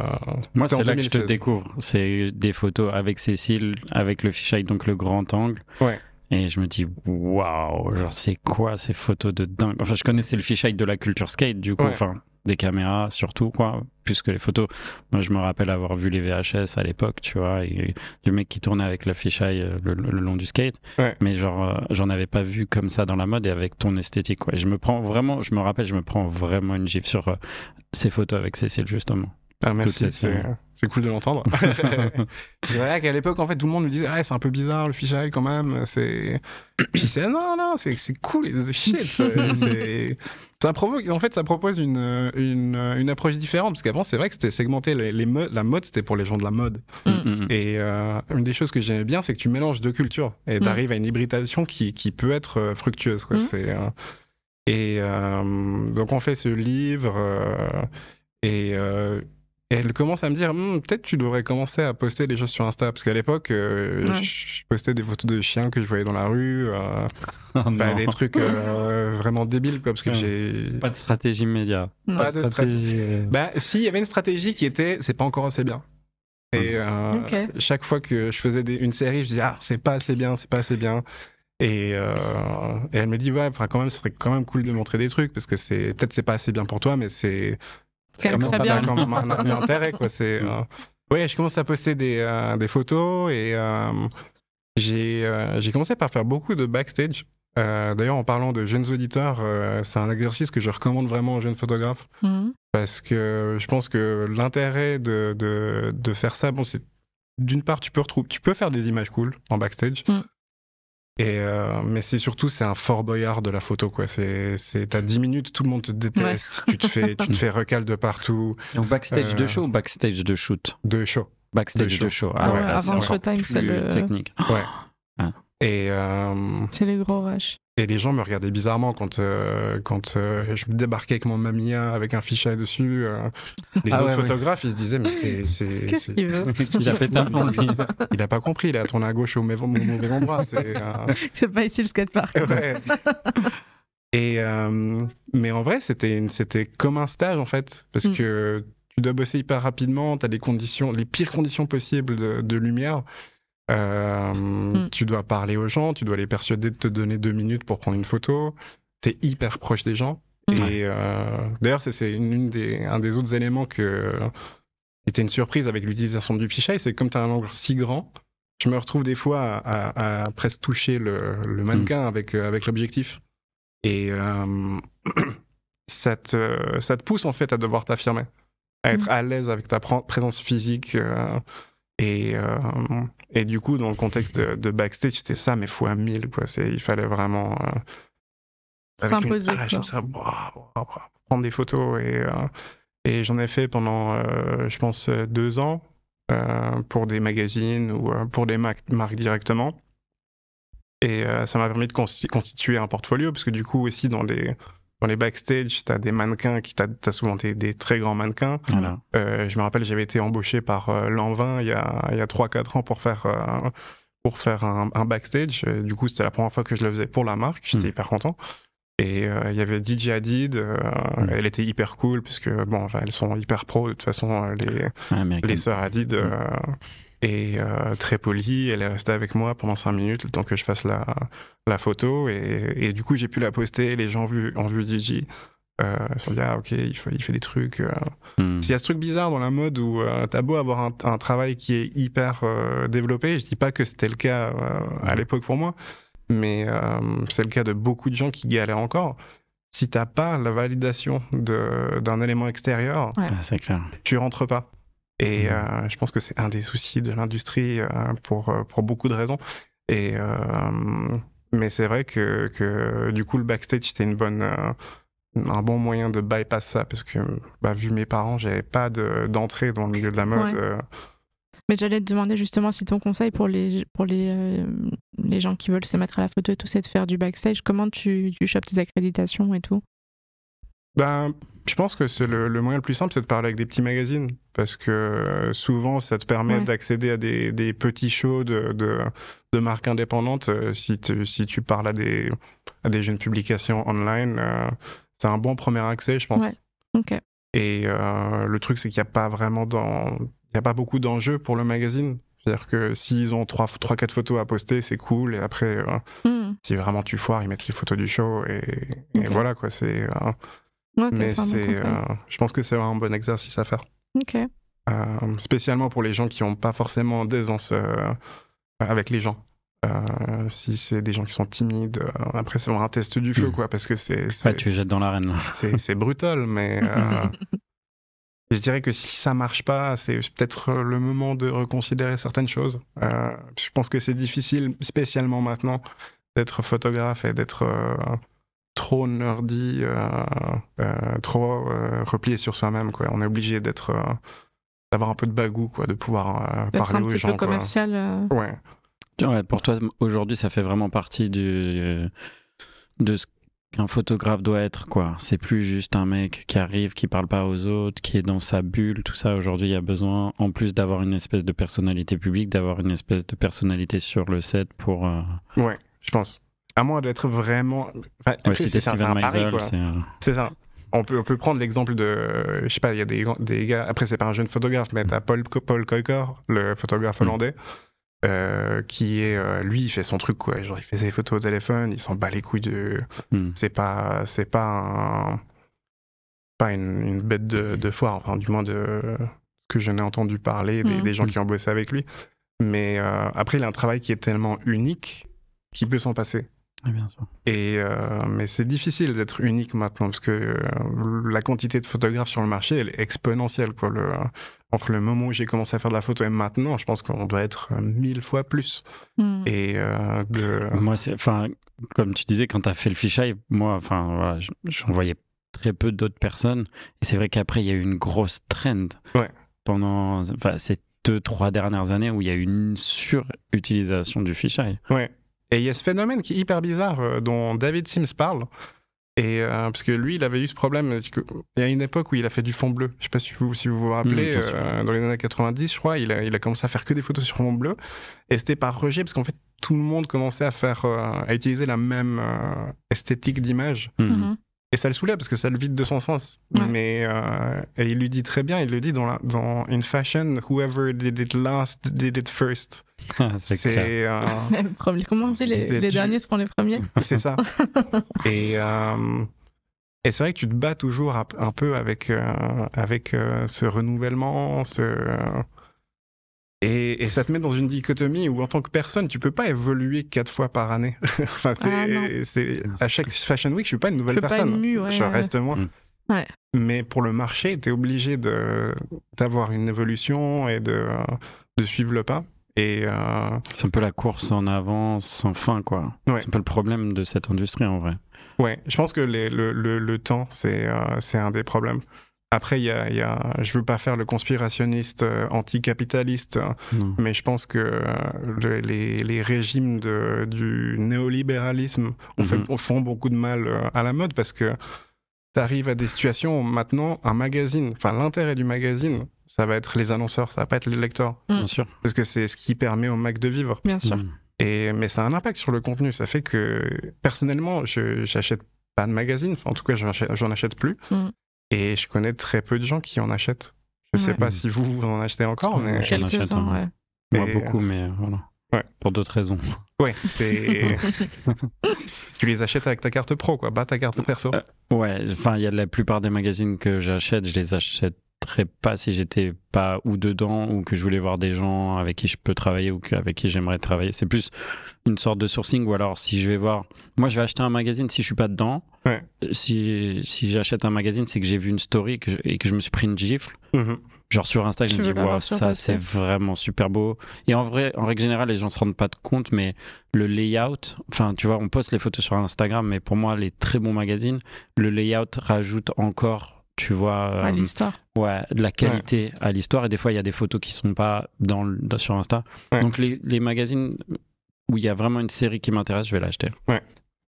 [SPEAKER 7] Moi, c'est là que je te
[SPEAKER 8] 2016.
[SPEAKER 7] découvre. C'est des photos avec Cécile, avec le fisheye, donc le grand angle.
[SPEAKER 8] Ouais.
[SPEAKER 7] Et je me dis, waouh, genre, c'est quoi ces photos de dingue? Enfin, je connaissais le fisheye de la culture skate, du coup,
[SPEAKER 8] Ouais.
[SPEAKER 7] enfin, des caméras surtout, quoi, plus que les photos. Moi, je me rappelle avoir vu les VHS à l'époque, tu vois, et du mec qui tournait avec le fisheye euh, le, le long du skate.
[SPEAKER 8] Ouais.
[SPEAKER 7] Mais genre, euh, j'en avais pas vu comme ça dans la mode et avec ton esthétique, quoi. Et je me prends vraiment, je me rappelle, je me prends vraiment une gifle sur euh, ces photos avec Cécile, justement.
[SPEAKER 8] Ah, merci, c'est cool de l'entendre. (laughs) c'est vrai qu'à l'époque, en fait, tout le monde me disait, ah, c'est un peu bizarre le fisheye quand même. C'est. Puis c'est, non, non, c'est c'est cool, it's shit. c'est- Ça provoque, en fait, ça propose une, une, une approche différente. Parce qu'avant, c'est vrai que c'était segmenté. Les, les mo- la mode, c'était pour les gens de la mode.
[SPEAKER 7] Mm, mm, mm.
[SPEAKER 8] Et euh, une des choses que j'aimais bien, c'est que tu mélanges deux cultures et
[SPEAKER 9] Mm.
[SPEAKER 8] tu arrives à une hybridation qui, qui peut être euh, fructueuse. Quoi.
[SPEAKER 9] Mm.
[SPEAKER 8] C'est, euh, et euh, donc on fait ce livre euh, et, euh, et elle commence à me dire Hum, peut-être tu devrais commencer à poster des choses sur Insta parce qu'à l'époque euh,
[SPEAKER 9] Ouais.
[SPEAKER 8] je, postais des photos de chiens que je voyais dans la rue, euh, (laughs)
[SPEAKER 7] Oh
[SPEAKER 8] des trucs euh, (laughs) vraiment débiles quoi, parce que
[SPEAKER 7] Ouais.
[SPEAKER 8] j'ai
[SPEAKER 7] Pas de stratégie média.
[SPEAKER 9] Non.
[SPEAKER 8] Pas de
[SPEAKER 7] stratégie.
[SPEAKER 8] bah, si, il y avait une stratégie qui était c'est pas encore assez bien. Et euh, chaque fois que je faisais des- une série, je disais ah, c'est pas assez bien, c'est pas assez bien. Et, euh, et elle me dit ouais, enfin quand même, ce serait quand même cool de montrer des trucs parce que c'est peut-être c'est pas assez bien pour toi, mais c'est
[SPEAKER 9] C'est même,
[SPEAKER 8] ça même un, un intérêt quoi. C'est euh, ouais, je commence à poster des, euh, des photos et euh, j'ai commencé par faire beaucoup de backstage. D'ailleurs, en parlant de jeunes auditeurs, c'est un exercice que je recommande vraiment aux jeunes photographes
[SPEAKER 9] Mhm.
[SPEAKER 8] parce que je pense que l'intérêt de, de, de faire ça, bon, c'est d'une part, tu peux, tu peux faire des images cool en backstage.
[SPEAKER 9] Mm.
[SPEAKER 8] Et euh, mais c'est surtout, c'est un fort boyard de la photo, quoi. C'est, c'est, t'as 10 minutes, tout le monde te déteste, tu te fais, tu te (laughs) fais recal de partout,
[SPEAKER 7] Donc backstage
[SPEAKER 8] Euh,
[SPEAKER 7] de show ou backstage de shoot?
[SPEAKER 8] de show.
[SPEAKER 7] Backstage
[SPEAKER 8] De
[SPEAKER 7] de
[SPEAKER 8] show.
[SPEAKER 7] show.
[SPEAKER 9] Ah ouais,
[SPEAKER 7] là, c'est
[SPEAKER 9] avant Showtime, c'est le-
[SPEAKER 7] technique.
[SPEAKER 8] Ouais.
[SPEAKER 7] Ah.
[SPEAKER 8] Et, euh,
[SPEAKER 9] C'est les gros rushs.
[SPEAKER 8] et les gens me regardaient bizarrement quand, euh, quand euh, je débarquais avec mon Mamiya, avec un fichier dessus. euh, (laughs) les
[SPEAKER 7] Ah
[SPEAKER 8] autres
[SPEAKER 7] ouais, ouais.
[SPEAKER 8] photographes, ils se disaient, mais c'est, c'est,
[SPEAKER 9] Qu'est-ce qu'il veut (laughs)
[SPEAKER 7] Il a fait un lui. (laughs)
[SPEAKER 8] il a pas compris, il a tourné à gauche au mauvais, au mauvais endroit. C'est, euh,
[SPEAKER 9] pas ici le skatepark.
[SPEAKER 8] Ouais. Et euh, mais en vrai, c'était comme un stage en fait, parce
[SPEAKER 9] Mm.
[SPEAKER 8] que tu dois bosser hyper rapidement, tu as des conditions, les pires conditions possibles de, de lumière. Euh,
[SPEAKER 9] Mm.
[SPEAKER 8] Tu dois parler aux gens, tu dois les persuader de te donner deux minutes pour prendre une photo. Tu es hyper proche des gens.
[SPEAKER 9] Mm.
[SPEAKER 8] Et euh, d'ailleurs, c'est- une, une des, un des autres éléments que qui était une surprise avec l'utilisation du fichier, c'est que comme tu as un angle si grand, je me retrouve des fois à, à- à presque toucher le, le mannequin avec, euh, avec l'objectif. Et euh, (clears throat) ça, te, ça te pousse en fait à devoir t'affirmer, à être
[SPEAKER 9] Mm.
[SPEAKER 8] à l'aise avec ta pr- présence physique. Et, euh, et du coup, dans le contexte de, de backstage, c'était ça, mais fois mille. Quoi. C'est- Il fallait vraiment. euh, une
[SPEAKER 9] S'imposer,
[SPEAKER 8] ça, prendre des photos. Et, euh, et j'en ai fait pendant, euh, je pense, deux ans pour des magazines ou pour des ma- marques directement. Et ça m'a permis de consti- constituer un portfolio, parce que du coup, aussi, dans les, dans les backstage, tu as des mannequins, qui t'as as souvent des, des très grands mannequins.
[SPEAKER 7] Voilà.
[SPEAKER 8] Euh, je me rappelle, j'avais été embauché par euh, Lanvin il y a, il y a 3-4 ans pour faire, euh, pour faire un, un backstage. Euh, Du coup, c'était la première fois que je le faisais pour la marque. J'étais
[SPEAKER 7] Mm.
[SPEAKER 8] hyper content. Et euh, il y avait DJ Hadid. euh,
[SPEAKER 7] Mm.
[SPEAKER 8] Elle était hyper cool, puisque bon, enfin, elles sont hyper pro. De toute façon, les, les sœurs Hadid. euh, et euh, très polie, elle est restée avec moi pendant 5 minutes le temps que je fasse la, la photo. Et, et du coup, j'ai pu la poster. Les gens ont vu, ont vu DJ. Euh, ils se sont dit, ah, ok, il fait, il fait des trucs. euh,
[SPEAKER 7] Hmm.
[SPEAKER 8] il y a ce truc bizarre dans la mode où euh, t'as beau avoir un, un travail qui est hyper euh, développé, je dis pas que c'était le cas euh, à l'époque pour moi, mais euh, c'est le cas de beaucoup de gens qui galèrent encore. Si t'as pas la validation de- d'un élément extérieur,
[SPEAKER 7] Ah, clair.
[SPEAKER 8] tu rentres pas. Et
[SPEAKER 7] Mhm.
[SPEAKER 8] euh, je pense que c'est un des soucis de l'industrie euh, pour, euh, pour beaucoup de raisons. Et, euh, mais c'est vrai que, que du coup, le backstage, c'était une bonne, euh, un bon moyen de bypass ça parce que bah, vu mes parents, j'avais pas de- d'entrée dans le milieu de la mode.
[SPEAKER 9] Ouais.
[SPEAKER 8] euh,
[SPEAKER 9] Mais j'allais te demander justement si ton conseil pour les, pour les, euh, les gens qui veulent se mettre à la photo et tout, c'est de faire du backstage. Comment tu, tu chopes tes accréditations et tout?
[SPEAKER 8] Ben, je pense que c'est le, le moyen le plus simple, c'est de parler avec des petits magazines. Parce que euh, souvent, ça te permet
[SPEAKER 9] Ouais.
[SPEAKER 8] d'accéder à des, des petits shows de, de, de marques indépendantes. euh, si, tu- si tu parles à des, à des jeunes publications online, euh, c'est un bon premier accès, je pense.
[SPEAKER 9] Ouais.
[SPEAKER 8] Et euh, le truc, c'est qu'il n'y a pas vraiment dans... Il y a pas beaucoup d'enjeux pour le magazine. C'est-à-dire que s'ils ont 3-4 photos à poster, c'est cool. Et après, euh,
[SPEAKER 9] Hmm.
[SPEAKER 8] si vraiment tu foires, ils mettent les photos du show. Et, voilà, quoi. C'est... mais
[SPEAKER 9] c'est
[SPEAKER 8] euh, je pense que c'est un bon exercice à faire.
[SPEAKER 9] Ok.
[SPEAKER 8] Euh, spécialement pour les gens qui n'ont pas forcément d'aisance euh, avec les gens. Euh, si c'est des gens qui sont timides, euh, après c'est un test du feu,
[SPEAKER 7] Mm.
[SPEAKER 8] quoi, parce que c'est
[SPEAKER 7] Ouais, tu les jettes dans l'arène là. (laughs)
[SPEAKER 8] c'est- c'est brutal, mais euh, (laughs) je dirais que si ça marche pas, c'est peut-être le moment de reconsidérer certaines choses. Euh, je pense que c'est difficile, spécialement maintenant, d'être photographe et d'être euh, trop nerdy, euh, euh, trop euh, replié sur soi-même. Quoi. On est obligé d'être, euh, d'avoir un peu de bagou, quoi, de pouvoir euh, parler
[SPEAKER 9] un
[SPEAKER 8] aux
[SPEAKER 9] petit
[SPEAKER 8] gens.
[SPEAKER 9] peu commercial. euh,
[SPEAKER 8] Ouais.
[SPEAKER 7] Ouais, pour toi, aujourd'hui, ça fait vraiment partie du, de ce qu'un photographe doit être, quoi. C'est plus juste un mec qui arrive, qui parle pas aux autres, qui est dans sa bulle, tout ça. Aujourd'hui, il y a besoin, en plus d'avoir une espèce de personnalité publique, d'avoir une espèce de personnalité sur le set pour. euh,
[SPEAKER 8] ouais, je pense. À moins d'être vraiment. Enfin,
[SPEAKER 7] Ouais,
[SPEAKER 8] c'est ça, un pari, quoi.
[SPEAKER 7] c'est.
[SPEAKER 8] ça. On peut, on peut prendre l'exemple de, je sais pas, il y a des, des gars, après c'est pas un jeune photographe, mais t'as Paul, Paul Koikor, le photographe
[SPEAKER 7] Mm.
[SPEAKER 8] hollandais, euh, qui est, euh, lui, il fait son truc, quoi. Genre, il fait ses photos au téléphone, il s'en bat les couilles de,
[SPEAKER 7] hmm.
[SPEAKER 8] c'est pas, c'est pas un, pas une, une bête de, de foire, enfin, du moins de, que je n'ai entendu parler des,
[SPEAKER 9] Mm.
[SPEAKER 8] des gens
[SPEAKER 7] Mm.
[SPEAKER 8] qui ont bossé avec lui. Mais euh, après, il a un travail qui est tellement unique qu'il peut s'en passer.
[SPEAKER 7] Ouais, bien sûr.
[SPEAKER 8] Et euh, mais c'est difficile d'être unique maintenant parce que euh, la quantité de photographes sur le marché elle est exponentielle quoi. Le, entre le moment où j'ai commencé à faire de la photo et maintenant, je pense qu'on doit être euh, mille fois plus.
[SPEAKER 9] hmm.
[SPEAKER 8] Et euh, de
[SPEAKER 7] Moi, c'est, enfin, comme tu disais, quand tu as fait le fisheye, moi, enfin, voilà, je- j'en voyais très peu d'autres personnes. Et c'est vrai qu'après, il y a eu une grosse trend
[SPEAKER 8] Ouais.
[SPEAKER 7] pendant, enfin, ces deux, trois dernières années où il y a eu une surutilisation du fisheye.
[SPEAKER 8] ouais. Et il y a ce phénomène qui est hyper bizarre euh, dont David Sims parle. Et euh, parce que lui, il avait eu ce problème. Il y a une époque où il a fait du fond bleu. Je sais pas si vous si vous, vous rappelez,
[SPEAKER 7] Mm,
[SPEAKER 8] euh, dans les années 90, je crois, il a, il a commencé à faire que des photos sur fond bleu. Et c'était par rejet parce qu'en fait, tout le monde commençait à faire, euh, à utiliser la même euh, esthétique d'image.
[SPEAKER 7] Hmm.
[SPEAKER 8] Et ça le saoulait parce que ça le vide de son sens.
[SPEAKER 9] Ouais.
[SPEAKER 8] Mais euh, et il lui dit très bien, il le dit dans, la, dans In Fashion, whoever did it last did it first.
[SPEAKER 7] c'est clair.
[SPEAKER 8] euh, (laughs)
[SPEAKER 9] Comment on dit les,
[SPEAKER 8] C'est
[SPEAKER 9] les
[SPEAKER 8] du-
[SPEAKER 9] derniers seront les premiers? (laughs)
[SPEAKER 8] C'est ça. (laughs) et euh, et c'est vrai que tu te bats toujours un, un peu avec euh, avec euh, ce renouvellement, ce euh, et, et ça te met dans une dichotomie où en tant que personne, tu peux pas évoluer quatre fois par année. (laughs) enfin, c'est,
[SPEAKER 9] Ah,
[SPEAKER 8] à chaque Fashion Week, je suis pas une nouvelle
[SPEAKER 9] pas
[SPEAKER 8] personne.
[SPEAKER 9] ouais,
[SPEAKER 8] je
[SPEAKER 9] ouais.
[SPEAKER 8] reste moi.
[SPEAKER 7] Mm.
[SPEAKER 9] Ouais.
[SPEAKER 8] Mais pour le marché, tu es obligé de, d'avoir une évolution et de, de suivre le pas. Et euh,
[SPEAKER 7] C'est un peu la course en avant sans fin, quoi.
[SPEAKER 8] Ouais.
[SPEAKER 7] C'est un peu le problème de cette industrie, en vrai.
[SPEAKER 8] ouais, je pense que les- le, le, le temps, c'est, euh, c'est un des problèmes. Après, il y a, il y a, je veux pas faire le conspirationniste euh, anticapitaliste, hein,
[SPEAKER 7] Non.
[SPEAKER 8] mais je pense que euh, le- les, les régimes de, du néolibéralisme ont fait,
[SPEAKER 7] Mhm.
[SPEAKER 8] ont- font beaucoup de mal euh, à la mode parce que tu arrives à des situations où maintenant, un magazine, enfin l'intérêt du magazine, ça va être les annonceurs, ça va pas être les lecteurs.
[SPEAKER 7] Bien sûr.
[SPEAKER 8] Parce que c'est ce qui permet au Mac de vivre.
[SPEAKER 9] Bien sûr.
[SPEAKER 7] Hmm.
[SPEAKER 8] Et, mais ça a un impact sur le contenu. Ça fait que, personnellement, je j'achète pas de magazine. Enfin, en tout cas, j'en achète, achète plus.
[SPEAKER 9] Mm.
[SPEAKER 8] Et je connais très peu de gens qui en achètent. Je sais
[SPEAKER 9] Ouais.
[SPEAKER 8] pas si vous, vous en achetez encore, mais
[SPEAKER 7] j'en achète
[SPEAKER 9] Quelques-uns,
[SPEAKER 7] un.
[SPEAKER 9] ouais.
[SPEAKER 7] Moi,
[SPEAKER 8] Mais,
[SPEAKER 7] beaucoup, mais euh, voilà.
[SPEAKER 8] Ouais.
[SPEAKER 7] Pour d'autres raisons.
[SPEAKER 8] ouais, c'est. (laughs) tu les achètes avec ta carte pro, quoi, pas ta carte perso.
[SPEAKER 7] Euh, Ouais, enfin, il y a la plupart des magazines que j'achète, je les achèterais pas si j'étais pas ou dedans ou que je voulais voir des gens avec qui je peux travailler ou que- avec qui j'aimerais travailler. C'est plus une sorte de sourcing ou alors si je vais voir. Moi, je vais acheter un magazine si je suis pas dedans.
[SPEAKER 8] Ouais.
[SPEAKER 7] Si, si j'achète un magazine, c'est que j'ai vu une story que je- et que je me suis pris une gifle.
[SPEAKER 8] Mhm.
[SPEAKER 7] Genre sur Insta, je me dis, ça c'est vraiment super beau. Et en vrai, en règle générale, les gens se rendent pas compte, mais le layout, enfin, tu vois, on poste les photos sur Instagram, mais pour moi, les très bons magazines, le layout rajoute encore, tu vois,
[SPEAKER 9] à
[SPEAKER 7] euh,
[SPEAKER 9] l'histoire.
[SPEAKER 7] ouais, de la qualité à l'histoire. Et des fois, il y a des photos qui sont pas dans, le- dans- sur Insta.
[SPEAKER 8] Ouais.
[SPEAKER 7] Donc, les, les magazines où il y a vraiment une série qui m'intéresse, je vais l'acheter.
[SPEAKER 8] Ouais.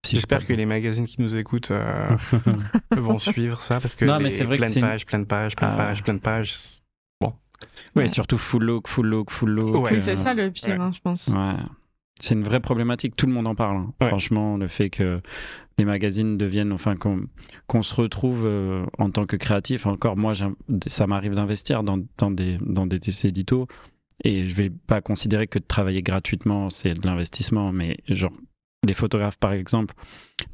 [SPEAKER 7] Si
[SPEAKER 8] J'espère que les magazines qui nous écoutent euh, (laughs) vont suivre ça parce que
[SPEAKER 7] Non, mais
[SPEAKER 8] les
[SPEAKER 7] c'est vrai que
[SPEAKER 8] plein de
[SPEAKER 7] une-
[SPEAKER 8] pages, plein de pages, plein de
[SPEAKER 7] Ah.
[SPEAKER 8] pages, plein de pages.
[SPEAKER 7] Ouais, surtout full look, full look, full look.
[SPEAKER 8] Ouais.
[SPEAKER 9] Oui, c'est ça le pire,
[SPEAKER 8] Ouais.
[SPEAKER 9] hein, je pense.
[SPEAKER 7] Ouais. C'est une vraie problématique, tout le monde en parle. hein.
[SPEAKER 8] Ouais.
[SPEAKER 7] Franchement, le fait que les magazines deviennent, enfin, qu'on se retrouve euh, en tant que créatif. Encore, moi, ça m'arrive d'investir dans, dans, des, dans des éditos et je vais pas considérer que de travailler gratuitement, c'est de l'investissement, mais genre, les photographes, par exemple,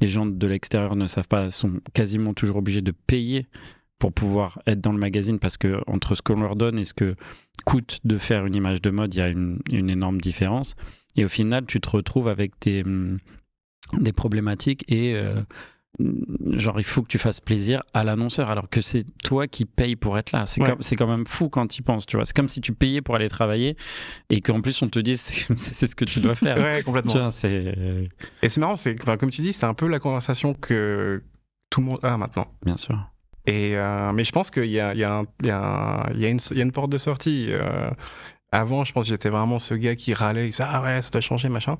[SPEAKER 7] les gens de l'extérieur ne savent pas, sont quasiment toujours obligés de payer pour pouvoir être dans le magazine parce que entre ce qu'on leur donne et ce que coûte de faire une image de mode, il y a une, une énorme différence. Et au final, tu te retrouves avec des, hum, des problématiques et euh, genre il faut que tu fasses plaisir à l'annonceur alors que c'est toi qui payes pour être là. C'est
[SPEAKER 8] Ouais.
[SPEAKER 7] quand même fou quand tu y penses, tu vois. C'est comme si tu payais pour aller travailler et qu'en plus on te dise c'est c'est ce que tu dois faire. (laughs)
[SPEAKER 8] Ouais,
[SPEAKER 7] Tu
[SPEAKER 8] complètement.
[SPEAKER 7] vois, c'est
[SPEAKER 8] Et c'est marrant, c'est comme tu dis, c'est un peu la conversation que tout le monde a maintenant.
[SPEAKER 7] bien sûr.
[SPEAKER 8] Et, euh, mais je pense qu'il y y, y, y, a une- il y a une porte de sortie. euh, avant, je pense que j'étais vraiment ce gars qui râlait, il disait, ah ouais, ça doit changer, machin.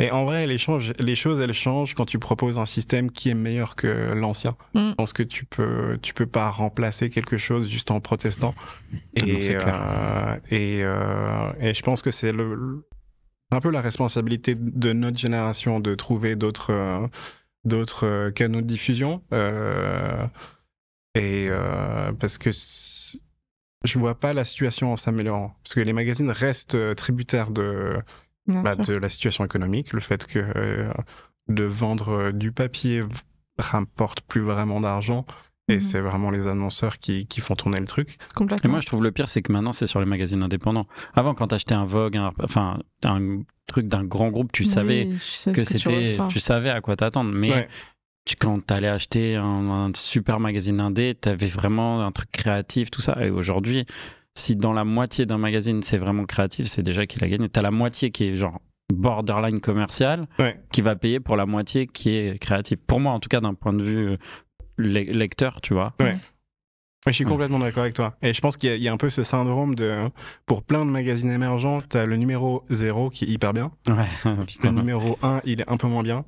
[SPEAKER 8] Mais en vrai, les, change- les choses, elles changent quand tu proposes un système qui est meilleur que l'ancien.
[SPEAKER 9] Mm.
[SPEAKER 8] Je pense que tu peux, tu peux pas remplacer quelque chose juste en protestant.
[SPEAKER 7] Ah non, clair.
[SPEAKER 8] euh, et, euh, et je pense que c'est le, le- un peu la responsabilité de notre génération de trouver d'autres euh, d'autres canaux de diffusion. Euh, et euh, parce que je vois pas la situation en s'améliorant. Parce que les magazines restent euh, tributaires de, bah, de la situation économique, le fait que euh, de vendre euh, du papier rapporte plus vraiment d'argent. Et
[SPEAKER 9] Mhm.
[SPEAKER 8] c'est vraiment les annonceurs qui, qui font tourner le truc.
[SPEAKER 7] Et
[SPEAKER 9] Complètement.
[SPEAKER 7] moi, je trouve le pire, c'est que maintenant, c'est sur les magazines indépendants. Avant, quand t'achetais un Vogue, un- enfin, un truc d'un grand groupe, tu
[SPEAKER 9] Oui,
[SPEAKER 7] savais
[SPEAKER 9] tu sais
[SPEAKER 7] que
[SPEAKER 9] tu
[SPEAKER 7] c'était, tu, savais à quoi t'attendre. Mais
[SPEAKER 8] Ouais.
[SPEAKER 7] Tu- quand t'allais acheter un, un super magazine indé, t'avais vraiment un truc créatif, tout ça. Et aujourd'hui, si dans la moitié d'un magazine c'est vraiment créatif, c'est déjà qu'il a gagné. T'as la moitié qui est genre borderline commercial,
[SPEAKER 8] Ouais.
[SPEAKER 7] qui va payer pour la moitié qui est créative. Pour moi, en tout cas, d'un point de vue euh, le- lecteur, tu vois.
[SPEAKER 8] Ouais. Je suis complètement d'accord avec toi. Et je pense qu'il y, a- il y a un peu ce syndrome de. Pour plein de magazines émergents, t'as le numéro 0 qui est hyper bien.
[SPEAKER 7] Ouais, (laughs)
[SPEAKER 8] Le numéro 1, il est un peu moins bien.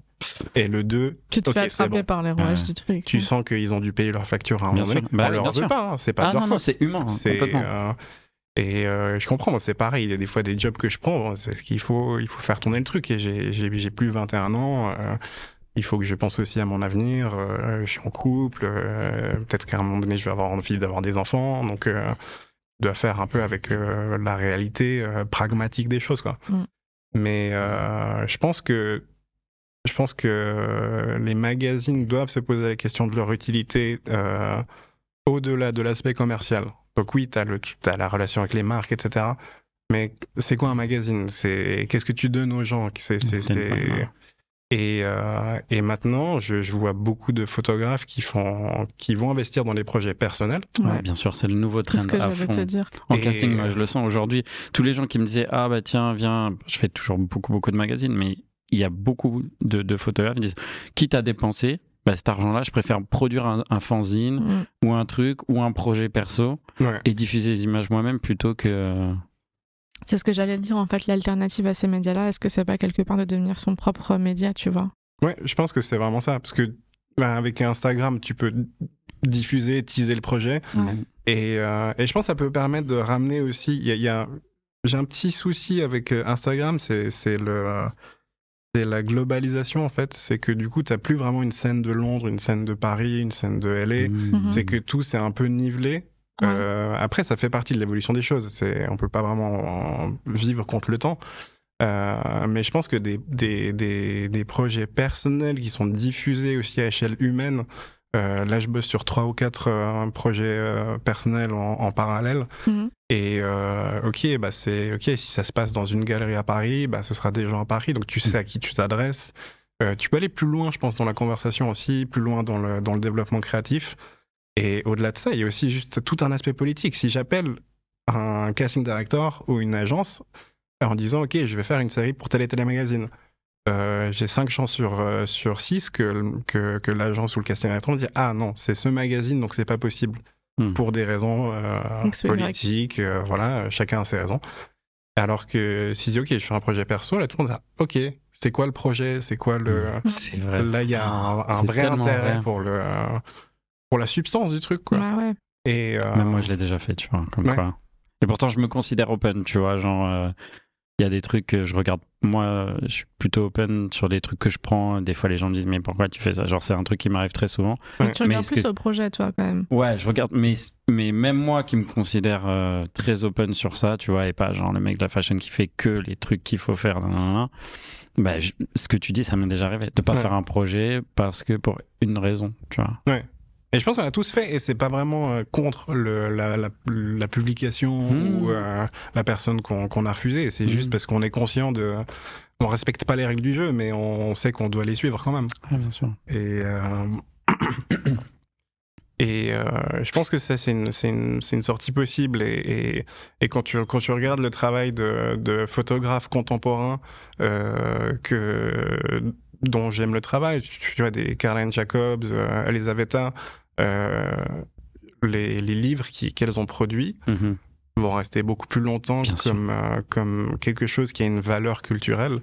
[SPEAKER 8] Et le 2,
[SPEAKER 9] Tu te fais attraper
[SPEAKER 8] bon.
[SPEAKER 9] par les rouages
[SPEAKER 7] Ouais.
[SPEAKER 9] du truc.
[SPEAKER 8] tu
[SPEAKER 9] ouais.
[SPEAKER 8] sens qu'ils ont dû payer leur facture à un
[SPEAKER 7] Bien
[SPEAKER 8] moment donné.
[SPEAKER 7] sûr. Bah
[SPEAKER 8] On leur veut pas, hein, c'est pas
[SPEAKER 7] Ah
[SPEAKER 8] de leur
[SPEAKER 7] non, c'est humain, hein,
[SPEAKER 8] C'est, euh, et euh, je comprends, moi, c'est pareil. Il y a des fois des jobs que je prends, c'est ce qu'il faut, il faut faire tourner le truc. Et j'ai, j'ai, j'ai plus 21 ans. euh, il faut que je pense aussi à mon avenir. euh, je suis en couple. euh, peut-être qu'à un moment donné, je vais avoir envie d'avoir des enfants. Donc, euh, je dois faire un peu avec euh, la réalité euh, pragmatique des choses, quoi.
[SPEAKER 9] Mm.
[SPEAKER 8] Mais euh, je pense que je pense que euh, les magazines doivent se poser la question de leur utilité euh, au-delà de l'aspect commercial. Donc oui, tu as, la relation avec les marques, etc. Mais c'est quoi un magazine? C'est qu'est-ce que tu donnes aux gens? C'est et, euh, et maintenant, je, je vois beaucoup de photographes qui font, qui vont investir dans des projets personnels.
[SPEAKER 7] Ouais,
[SPEAKER 9] Ouais.
[SPEAKER 7] bien sûr, c'est le nouveau trend
[SPEAKER 9] C'est ce que
[SPEAKER 7] à fond.
[SPEAKER 9] te dire.
[SPEAKER 7] En
[SPEAKER 8] Et-
[SPEAKER 7] casting, moi, je le sens aujourd'hui. Tous les gens qui me disaient Ah, bah tiens, viens, je fais toujours beaucoup, beaucoup de magazines, mais il y a beaucoup de, de photographes qui disent Quitte à dépenser, bah, cet argent-là, je préfère produire un, un fanzine
[SPEAKER 9] Mm.
[SPEAKER 7] ou un truc ou un projet perso
[SPEAKER 8] Ouais.
[SPEAKER 7] et diffuser les images moi-même plutôt que.
[SPEAKER 9] C'est ce que j'allais te dire, en fait, l'alternative à ces médias-là, est-ce que c'est pas quelque part de devenir son propre média, tu vois?
[SPEAKER 8] Ouais, je pense que c'est vraiment ça. Parce que ben, avec Instagram, tu peux diffuser, teaser le projet.
[SPEAKER 9] Ouais.
[SPEAKER 8] Et, euh, et je pense que ça peut permettre de ramener aussi. Il y a, il y a- j'ai un petit souci avec euh, Instagram, c'est c'est le. C'est la globalisation en fait, c'est que du coup t'as plus vraiment une scène de Londres, une scène de Paris, une scène de LA,
[SPEAKER 7] Mm.
[SPEAKER 8] c'est que tout c'est un peu nivelé.
[SPEAKER 9] Ouais.
[SPEAKER 8] Euh, après ça fait partie de l'évolution des choses, c'est on peut pas vraiment en vivre contre le temps. Euh, mais je pense que des, des, des, des projets personnels qui sont diffusés aussi à échelle humaine, euh, là je bosse sur trois ou quatre euh, projets euh, personnels en, en parallèle.
[SPEAKER 9] Mhm.
[SPEAKER 8] Et ok, bah c'est ok si ça se passe dans une galerie à Paris, bah ce sera des gens à Paris, donc tu sais à qui tu t'adresses. Tu peux aller plus loin, je pense, dans la conversation aussi, plus loin dans le dans le développement créatif. Et au-delà de ça, il y a aussi juste tout un aspect politique. Si j'appelle un casting director ou une agence en disant ok je vais faire une série pour tel et tel magazine. Euh, j'ai 5 chances sur, euh, sur 6 que, que, que l'agence ou le casting director me dit ah non c'est ce magazine donc c'est pas possible
[SPEAKER 7] Hmm.
[SPEAKER 8] pour des raisons euh, politiques euh, voilà chacun a ses raisons. Alors que si je dis ok je fais un projet perso là tout le monde dit ah, ok c'est quoi le projet? C'est quoi le
[SPEAKER 7] C'est vrai.
[SPEAKER 8] là il y a un, vrai intérêt
[SPEAKER 7] vrai.
[SPEAKER 8] pour le pour la substance du truc quoi.
[SPEAKER 9] Bah ouais.
[SPEAKER 8] Et euh,
[SPEAKER 7] Même moi, je l'ai déjà fait, tu vois, comme
[SPEAKER 8] Ouais.
[SPEAKER 7] quoi. Et pourtant, je me considère open, tu vois, genre, euh, il y a des trucs que je regarde. Moi, je suis plutôt open sur les trucs que je prends. Des fois, les gens me disent, mais pourquoi tu fais ça? Genre, c'est un truc qui m'arrive très souvent.
[SPEAKER 8] Ouais.
[SPEAKER 9] Tu regardes plus
[SPEAKER 7] que-
[SPEAKER 9] au projet, toi, quand même.
[SPEAKER 7] Ouais, je regarde, mais, mais même moi qui me considère euh, très open sur ça, tu vois, et pas genre le mec de la fashion qui fait que les trucs qu'il faut faire, nan, nan, nan, bah, je- ce que tu dis, ça m'est déjà arrivé. De pas
[SPEAKER 8] Ouais.
[SPEAKER 7] faire un projet parce que pour une raison, tu vois.
[SPEAKER 8] Et je pense qu'on a tous fait, et c'est pas vraiment euh, contre le, la, la, la publication
[SPEAKER 7] Hmm.
[SPEAKER 8] ou euh, la personne qu'on a refusée. C'est
[SPEAKER 7] Hmm.
[SPEAKER 8] juste parce qu'on est conscient de. On respecte pas les règles du jeu, mais on sait qu'on doit les suivre quand même.
[SPEAKER 7] Ouais, bien sûr.
[SPEAKER 8] Et. euh, (coughs) Et euh, je pense que ça, c'est une, une, une sortie possible. Et, et, et quand, tu, quand tu regardes le travail de, de photographes contemporains euh, que, dont j'aime le travail, tu, tu vois, des Caroline Jacobs, euh, Elisabetta, les, les livres qu'elles ont produits
[SPEAKER 7] Mhm.
[SPEAKER 8] vont rester beaucoup plus longtemps
[SPEAKER 7] Bien sûr.
[SPEAKER 8] comme, euh, comme quelque chose qui a une valeur culturelle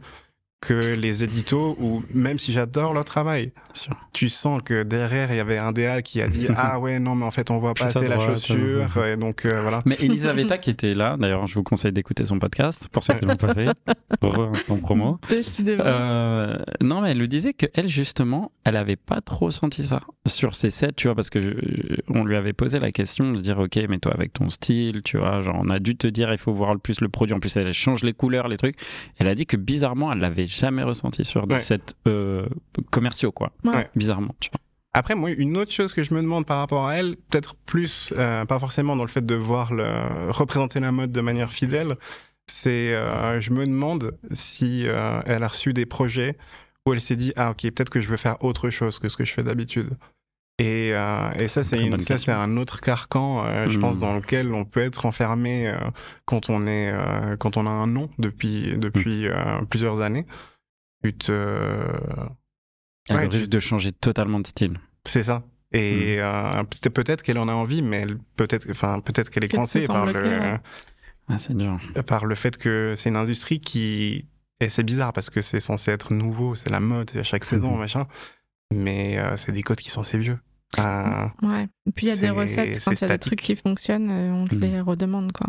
[SPEAKER 8] que les éditos, ou même si j'adore leur travail,
[SPEAKER 7] sûr.
[SPEAKER 8] tu sens que derrière il y avait un DA qui a dit ah ouais non mais en fait on voit pas assez la chaussure et donc euh, voilà
[SPEAKER 7] Mais Elisabetta qui était là, d'ailleurs, je vous conseille d'écouter son podcast pour ceux qui l'ont pas fait. (laughs) Instant promo.
[SPEAKER 9] Décidément.
[SPEAKER 7] Euh, non, mais elle nous disait que elle justement, elle avait pas trop senti ça sur ses sets, tu vois, parce que je- on lui avait posé la question de dire, ok, mais toi avec ton style, tu vois, genre on a dû te dire, il faut voir le plus le produit. En plus, elle change les couleurs, les trucs. Elle a dit que bizarrement, elle l'avait jamais ressenti sur des
[SPEAKER 8] Ouais.
[SPEAKER 7] sets euh, commerciaux, quoi.
[SPEAKER 9] Ouais.
[SPEAKER 7] Bizarrement, tu vois.
[SPEAKER 8] après moi une autre chose que je me demande par rapport à elle peut-être plus euh, pas forcément dans le fait de voir le représenter la mode de manière fidèle c'est euh, je me demande si euh, elle a reçu des projets où elle s'est dit ah ok peut-être que je veux faire autre chose que ce que je fais d'habitude et, euh, et ça c'est ça un autre carcan euh, je pense
[SPEAKER 7] Mm.
[SPEAKER 8] dans lequel on peut être enfermé euh, quand on est euh, quand on a un nom depuis depuis euh, plusieurs années tu te
[SPEAKER 7] Elle
[SPEAKER 8] Ouais, tu-
[SPEAKER 7] risque de changer totalement de style.
[SPEAKER 8] c'est ça. Et euh, peut- peut-être qu'elle en a envie, mais peut-être, enfin, peut-être qu'elle est coincée par le,
[SPEAKER 9] ouais.
[SPEAKER 7] Ah, c'est dur.
[SPEAKER 8] par le fait que c'est une industrie qui, et c'est bizarre parce que c'est censé être nouveau, c'est la mode, c'est à chaque saison, machin, mais euh, c'est des codes qui sont assez vieux. Euh,
[SPEAKER 9] Ouais. Et puis il y a des recettes, quand
[SPEAKER 8] c'est
[SPEAKER 9] il y a des trucs qui fonctionnent, euh, on te
[SPEAKER 7] Mhm.
[SPEAKER 9] les redemande, quoi.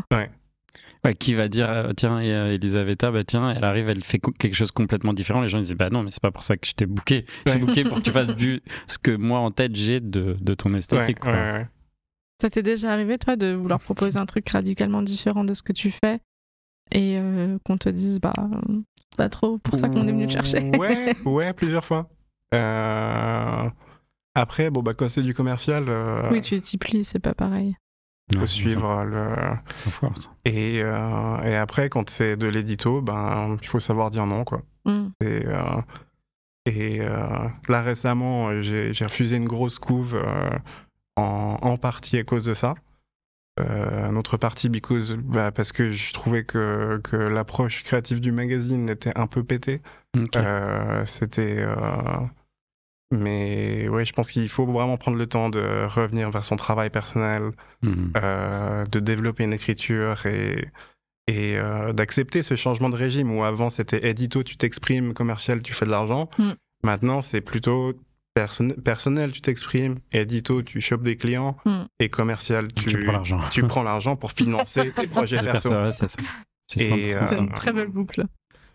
[SPEAKER 7] Ouais, qui va dire, tiens, et, Elisabetta, bah tiens, elle arrive, elle fait quelque chose complètement différent. Les gens ils disent, bah non, mais c'est pas pour ça que je t'ai booké. Je t'ai
[SPEAKER 8] Ouais.
[SPEAKER 7] booké pour que tu fasses du, (laughs) ce que moi en tête j'ai de, de ton
[SPEAKER 8] ouais,
[SPEAKER 7] esthétique. quoi.
[SPEAKER 8] ouais, ouais.
[SPEAKER 9] Ça t'est déjà arrivé, toi, de vouloir proposer un truc radicalement différent de ce que tu fais et euh, qu'on te dise, bah, c'est pas trop pour ça qu'on est venu te chercher?
[SPEAKER 8] Ouais, ouais, plusieurs fois. Euh, Après, bon, bah, quand c'est du commercial, euh,
[SPEAKER 9] Oui, tu t'y plies, c'est pas pareil.
[SPEAKER 8] faut
[SPEAKER 7] Ouais,
[SPEAKER 8] suivre le.
[SPEAKER 7] c'est force.
[SPEAKER 8] Et, euh, et après, quand c'est de l'édito, ben, il faut savoir dire non, quoi.
[SPEAKER 9] Mm.
[SPEAKER 8] Et, euh, et euh, là, récemment, euh, j'ai refusé une grosse couve euh, en, en partie à cause de ça. Euh, une autre partie because, bah, parce que je trouvais que, que l'approche créative du magazine était un peu pétée.
[SPEAKER 7] Ok.
[SPEAKER 8] Euh, C'était... euh, Mais ouais, je pense qu'il faut vraiment prendre le temps de revenir vers son travail personnel,
[SPEAKER 7] Mhm.
[SPEAKER 8] euh, de développer une écriture et, et euh, d'accepter ce changement de régime où avant c'était édito, tu t'exprimes, commercial, tu fais de l'argent.
[SPEAKER 9] Mm.
[SPEAKER 8] Maintenant, c'est plutôt perso- personnel, tu t'exprimes, édito, tu chopes des clients
[SPEAKER 9] Mm.
[SPEAKER 8] et commercial, tu,
[SPEAKER 7] Tu prends l'argent.
[SPEAKER 8] tu prends l'argent pour financer (laughs) tes projets perso.
[SPEAKER 7] Ouais, c'est ça. C'est
[SPEAKER 8] Et,
[SPEAKER 7] 100%
[SPEAKER 9] C'est
[SPEAKER 8] euh,
[SPEAKER 9] une très belle boucle.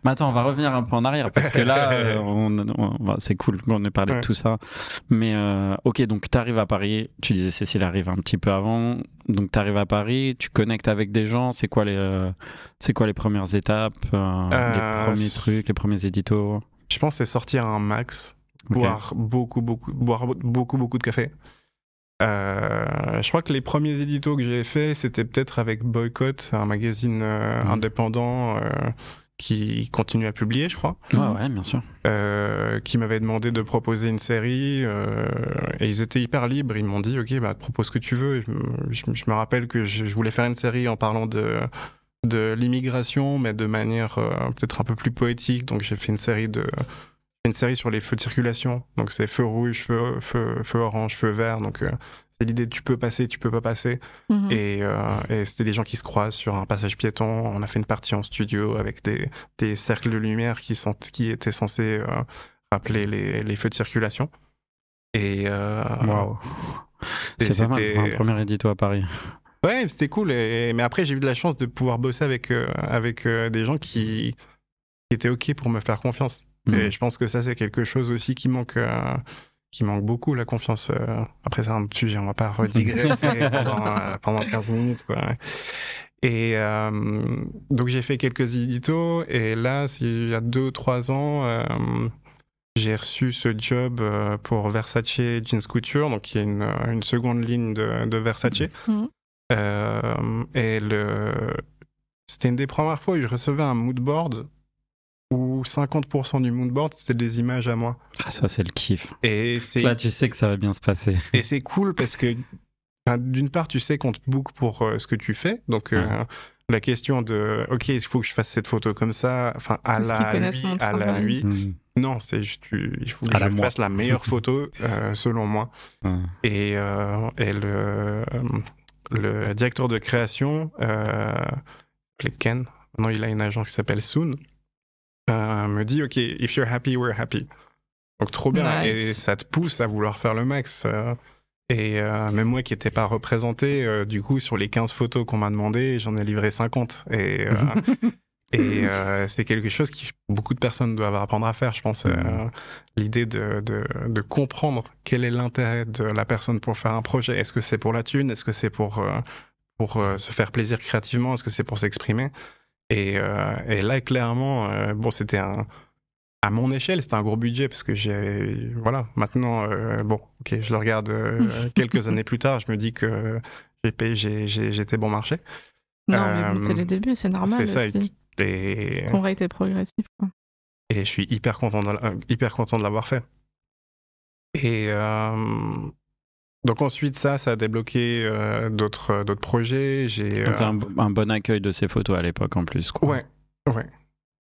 [SPEAKER 7] Mais attends, on va revenir un peu en arrière parce que là, euh, (laughs) on, on va- c'est cool qu'on ait parlé
[SPEAKER 8] Ouais.
[SPEAKER 7] de tout ça. Mais euh, ok, donc tu arrives à Paris. Tu disais Cécile arrive un petit peu avant. Donc tu arrives à Paris, tu connectes avec des gens. C'est quoi les, euh, c'est quoi les premières étapes, euh,
[SPEAKER 8] Euh,
[SPEAKER 7] les premiers trucs, les premiers éditos?
[SPEAKER 8] Je pense que c'est sortir un max, Boire beaucoup, beaucoup, boire beaucoup, beaucoup de café. Euh, je crois que les premiers éditos que j'ai fait, c'était peut-être avec Boycott, un magazine euh,
[SPEAKER 7] Mhm.
[SPEAKER 8] indépendant euh, qui continue à publier, je crois,
[SPEAKER 7] Ouais, ouais, bien sûr.
[SPEAKER 8] qui m'avait demandé de proposer une série et ils étaient hyper libres. Ils m'ont dit, ok, bah propose ce que tu veux. Je, je- je me rappelle que je, je voulais faire une série en parlant de de l'immigration, mais de manière peut-être un peu plus poétique. Donc j'ai fait une série de une série sur les feux de circulation. Donc c'est feu rouge, feu, feu, feu orange, feu vert. Donc euh, c'est l'idée de tu peux passer, tu peux pas passer.
[SPEAKER 9] Mhm.
[SPEAKER 8] Et, euh, et c'était des gens qui se croisent sur un passage piéton. On a fait une partie en studio avec des, des cercles de lumière qui, sont, qui étaient censés euh, rappeler les, les feux de circulation. Et
[SPEAKER 7] Waouh.
[SPEAKER 8] et
[SPEAKER 7] C'est pas mal
[SPEAKER 8] c'était-
[SPEAKER 7] pour un premier édito à Paris.
[SPEAKER 8] Ouais, c'était cool. Et, mais après, j'ai eu de la chance de pouvoir bosser avec, euh, avec euh, des gens qui, qui étaient OK pour me faire confiance.
[SPEAKER 7] Mhm.
[SPEAKER 8] Et je pense que ça, c'est quelque chose aussi qui manque, euh, qui manque beaucoup, la confiance. euh. Après, c'est un autre sujet, on va pas redigresser (laughs) pendant, euh, pendant 15 minutes. Quoi. Et donc, j'ai fait quelques éditos. Et là, il y a 2-3 ans, j'ai reçu ce job pour Versace Jeans Couture, donc qui est une, une seconde ligne de, de Versace. Euh, et le... c'était une des premières fois où je recevais un moodboard où 50% du moodboard c'était des images à moi.
[SPEAKER 7] Ah, ça, c'est le kiff.
[SPEAKER 8] Et c'est
[SPEAKER 7] Là, tu sais que ça va bien se passer. (laughs)
[SPEAKER 8] et c'est cool parce que d'une part tu sais qu'on te book pour euh, ce que tu fais, donc euh,
[SPEAKER 7] Ouais.
[SPEAKER 8] la question de ok il faut que je fasse cette photo comme ça, enfin à
[SPEAKER 9] Parce
[SPEAKER 8] la lui, à la.
[SPEAKER 7] Mhm.
[SPEAKER 8] Non, c'est juste tu- il faut que
[SPEAKER 7] À
[SPEAKER 8] je fasse la meilleure (laughs) photo euh, selon moi.
[SPEAKER 7] Ouais.
[SPEAKER 8] Et, euh, et le, le directeur de création, euh, appelé Ken, maintenant il a une agence qui s'appelle Soon, euh, me dit Ok, if you're happy, we're happy. Donc trop bien.
[SPEAKER 9] Nice.
[SPEAKER 8] Et ça te pousse à vouloir faire le max. euh. et euh, même moi qui n'étais pas représenté, euh, du coup, sur les 15 photos qu'on m'a demandé, j'en ai livré 50. Et, euh, (laughs) et c'est quelque chose que beaucoup de personnes doivent apprendre à faire, je pense. L'idée de, de, de comprendre quel est l'intérêt de la personne pour faire un projet. Est-ce que c'est pour la thune? Est-ce que c'est pour, pour se faire plaisir créativement? Est-ce que c'est pour s'exprimer? Et, euh, et là, clairement, euh, bon, c'était un. À mon échelle, c'était un gros budget parce que j'ai. Voilà, maintenant, euh, bon, ok, je le regarde (laughs) quelques années plus tard, je me dis que j'ai payé, j'étais bon marché.
[SPEAKER 9] Non, mais bon, c'est les débuts, c'est normal.
[SPEAKER 8] C'est ça, et,
[SPEAKER 9] Ton rate est progressif. Quoi.
[SPEAKER 8] et je suis hyper content de, hyper content de l'avoir fait. Et euh, donc ensuite ça, ça a débloqué euh, d'autres euh, d'autres projets. J'ai euh,
[SPEAKER 7] un, un bon accueil de ces photos à l'époque en plus. Quoi.
[SPEAKER 8] ouais, ouais.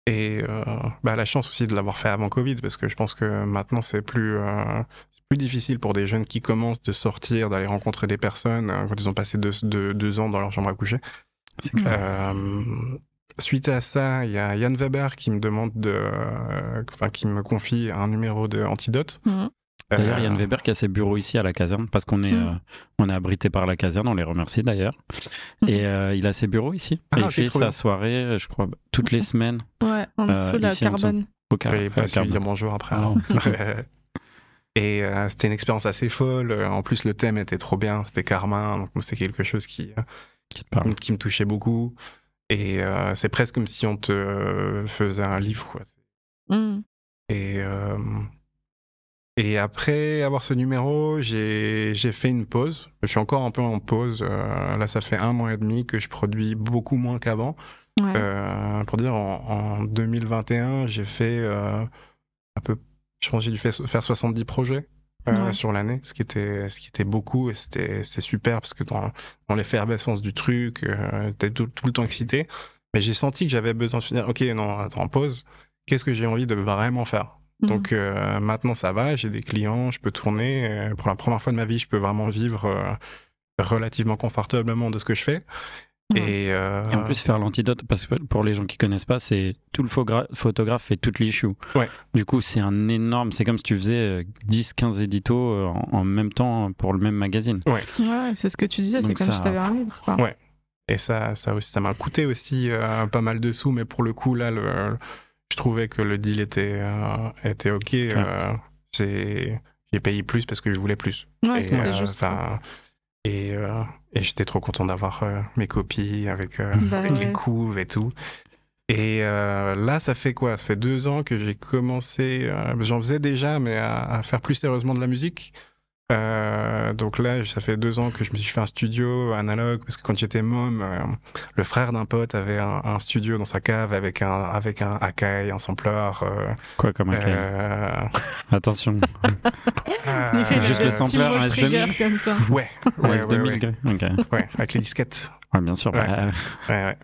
[SPEAKER 8] Et euh, bah, la chance aussi de l'avoir fait avant Covid, parce que je pense que maintenant c'est plus euh, c'est plus difficile pour des jeunes qui commencent de sortir, d'aller rencontrer des personnes euh, quand ils ont passé deux, deux, deux ans dans leur chambre à coucher.
[SPEAKER 7] C'est clair.
[SPEAKER 8] Euh, suite à ça, il y a Yann Weber qui me demande de, euh, enfin, qui me confie un numéro de Antidote.
[SPEAKER 9] Mhm.
[SPEAKER 7] D'ailleurs,
[SPEAKER 8] Euh,
[SPEAKER 7] Yann Weber qui a ses bureaux ici à la caserne, parce qu'on est,
[SPEAKER 9] Mm.
[SPEAKER 7] euh, on est abrité par la caserne, on les remercie d'ailleurs.
[SPEAKER 9] Mm.
[SPEAKER 7] Et euh, il a ses bureaux ici.
[SPEAKER 8] Ah,
[SPEAKER 7] et il fait
[SPEAKER 8] trop
[SPEAKER 7] sa
[SPEAKER 8] bien.
[SPEAKER 7] soirée, je crois, toutes les semaines
[SPEAKER 9] Ouais, en
[SPEAKER 7] Euh,
[SPEAKER 9] la
[SPEAKER 7] ici,
[SPEAKER 9] carbone.
[SPEAKER 7] au car- à
[SPEAKER 8] pas lui dire bonjour après.
[SPEAKER 7] Ah, (laughs)
[SPEAKER 8] Et euh, c'était une expérience assez folle. En plus, le thème était trop bien. C'était Carmin, donc c'est quelque chose qui,
[SPEAKER 7] Qui te parle.
[SPEAKER 8] qui me touchait beaucoup. Et euh, c'est presque comme si on te faisait un livre. Quoi.
[SPEAKER 9] Mhm.
[SPEAKER 8] Et, euh, et après avoir ce numéro, j'ai fait une pause. Je suis encore un peu en pause. Euh, là, ça fait un mois et demi que je produis beaucoup moins qu'avant.
[SPEAKER 9] Ouais.
[SPEAKER 8] Euh, pour dire, en, en 2021, j'ai fait euh, un peu. Je pense que j'ai dû faire, faire 70 projets
[SPEAKER 9] Ouais.
[SPEAKER 8] sur l'année, ce qui était ce qui était beaucoup et c'était super parce que dans dans l'effervescence du truc, t'es tout, tout le temps excité. Mais j'ai senti que j'avais besoin de finir. Ok, non, attends, pause. Qu'est-ce que j'ai envie de vraiment faire? Donc euh, maintenant ça va, j'ai des clients, je peux tourner. euh, pour la première fois de ma vie, je peux vraiment vivre euh, relativement confortablement de ce que je fais.
[SPEAKER 9] Ouais.
[SPEAKER 8] Et, euh,
[SPEAKER 7] Et en plus, faire l'antidote, parce que pour les gens qui connaissent pas, c'est tout le photographe fait toutes les issues.
[SPEAKER 8] Ouais.
[SPEAKER 7] Du coup, c'est un énorme. C'est comme si tu faisais 10-15 éditos en, en même temps pour le même magazine.
[SPEAKER 9] Ouais, c'est ce que tu disais, c'est comme
[SPEAKER 7] ça-
[SPEAKER 9] si t'avais un livre. Quoi.
[SPEAKER 8] Ouais. et ça, ça aussi, ça m'a coûté aussi euh, pas mal de sous, mais pour le coup là, le, je trouvais que le deal était euh, était ok. euh, j'ai payé plus parce que je voulais plus.
[SPEAKER 9] Ouais,
[SPEAKER 8] et,
[SPEAKER 9] c'était
[SPEAKER 8] euh,
[SPEAKER 9] juste.
[SPEAKER 8] et, et j'étais trop content d'avoir mes copies avec,
[SPEAKER 9] Bah
[SPEAKER 8] avec les couves et tout. Et là, ça fait quoi? Ça fait deux ans que j'ai commencé. J'en faisais déjà, mais à, à faire plus sérieusement de la musique. Euh, donc là, ça fait deux ans que je me suis fait un studio analogue parce que quand j'étais môme, euh, le frère d'un pote avait un, un studio dans sa cave avec un avec un Akai, un sampler. euh,
[SPEAKER 7] Quoi comme
[SPEAKER 8] euh,
[SPEAKER 7] Attention. (laughs)
[SPEAKER 8] euh,
[SPEAKER 7] Juste le sampler,
[SPEAKER 9] trigger
[SPEAKER 7] S2000.
[SPEAKER 9] comme ça.
[SPEAKER 8] Ouais, ouais,
[SPEAKER 7] OS
[SPEAKER 8] ouais,
[SPEAKER 7] 2000
[SPEAKER 8] ouais,
[SPEAKER 7] gré. Ok.
[SPEAKER 8] ouais, avec les disquettes.
[SPEAKER 7] Ouais, bien sûr.
[SPEAKER 8] Ouais.
[SPEAKER 7] bah,
[SPEAKER 8] Ouais, ouais.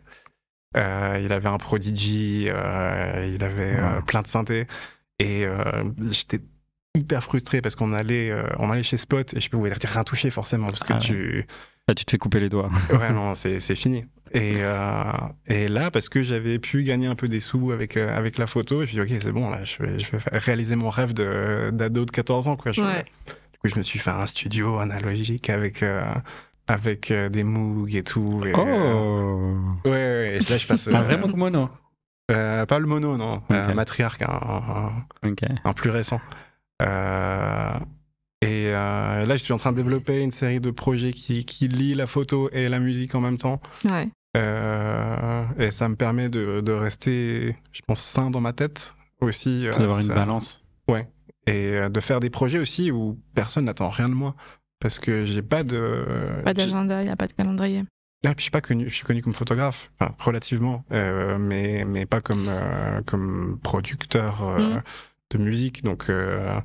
[SPEAKER 8] Euh, il avait un Prodigy, euh, il avait euh, plein de synthés. Et euh, j'étais hyper frustré parce qu'on allait, euh, on allait chez Spot et je pouvais rien toucher forcément parce que
[SPEAKER 7] Ah
[SPEAKER 8] tu.
[SPEAKER 7] Là, tu te fais couper les doigts. (laughs)
[SPEAKER 8] Ouais, non, c'est c'est fini. Et, euh, et là, parce que j'avais pu gagner un peu des sous avec, euh, avec la photo, je me suis dit, ok, c'est bon, là, je vais, je vais réaliser mon rêve de- d'ado de, 14 ans. Quoi. Je-
[SPEAKER 9] Ouais.
[SPEAKER 8] Du coup, je me suis fait un studio analogique avec, euh, avec euh, des Moog et tout. Et, euh,
[SPEAKER 7] Oh
[SPEAKER 8] ouais, ouais, et là, je passe. (laughs)
[SPEAKER 7] Un
[SPEAKER 8] euh,
[SPEAKER 7] vrai mono.
[SPEAKER 8] euh, pas le mono, non. Un
[SPEAKER 7] Ok.
[SPEAKER 8] matriarque, un, un-
[SPEAKER 7] Ok.
[SPEAKER 8] un plus récent. Euh, et euh, là, je suis en train de développer une série de projets qui, qui lient la photo et la musique en même temps.
[SPEAKER 9] Ouais.
[SPEAKER 8] Euh, et ça me permet de, de rester, je pense, sain dans ma tête aussi.
[SPEAKER 7] D'avoir une balance.
[SPEAKER 8] Et euh, de faire des projets aussi où personne n'attend rien de moi. Parce que j'ai pas de.
[SPEAKER 9] Pas d'agenda, il n'y a pas de calendrier.
[SPEAKER 8] Ah, puis je suis pas connu, je suis connu comme photographe, enfin, relativement, euh, mais mais pas comme euh, comme producteur euh,
[SPEAKER 9] Mhm.
[SPEAKER 8] De musique. Donc euh,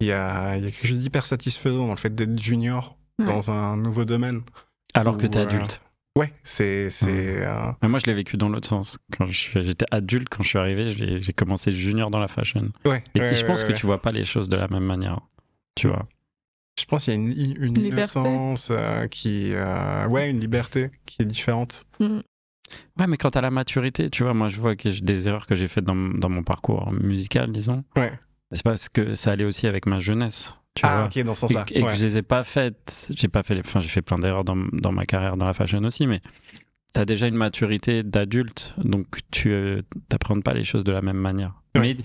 [SPEAKER 8] il y a il y a quelque chose d'hyper satisfaisant dans le fait d'être junior
[SPEAKER 9] Ouais.
[SPEAKER 8] dans un nouveau domaine.
[SPEAKER 7] Alors que
[SPEAKER 8] Ou,
[SPEAKER 7] t'es
[SPEAKER 8] euh,
[SPEAKER 7] adulte.
[SPEAKER 8] Ouais, c'est c'est euh,
[SPEAKER 7] Mais moi, je l'ai vécu dans l'autre sens. Quand j'étais adulte, quand je suis arrivé, j'ai commencé junior dans la fashion.
[SPEAKER 8] ouais.
[SPEAKER 7] Et
[SPEAKER 8] ouais,
[SPEAKER 7] je pense
[SPEAKER 8] ouais,
[SPEAKER 7] que
[SPEAKER 8] ouais.
[SPEAKER 7] tu vois pas les choses de la même manière. Tu vois.
[SPEAKER 8] Je pense qu'il y a une, une innocence euh, qui euh, ouais une liberté qui est différente.
[SPEAKER 9] Mm.
[SPEAKER 7] Ouais, mais quand t'as la maturité, tu vois, moi, je vois que des erreurs que j'ai faites dans, dans mon parcours musical, disons.
[SPEAKER 8] Ouais.
[SPEAKER 7] C'est parce que ça allait aussi avec ma jeunesse. Tu
[SPEAKER 8] ah
[SPEAKER 7] vois.
[SPEAKER 8] ok dans ce sens-là.
[SPEAKER 7] et
[SPEAKER 8] ouais.
[SPEAKER 7] que je les ai pas faites. J'ai pas fait les. Enfin, j'ai fait plein d'erreurs dans, dans ma carrière dans la fashion aussi, mais t'as déjà une maturité d'adulte, donc tu euh, t'apprends pas les choses de la même manière.
[SPEAKER 8] Ouais.
[SPEAKER 7] Mais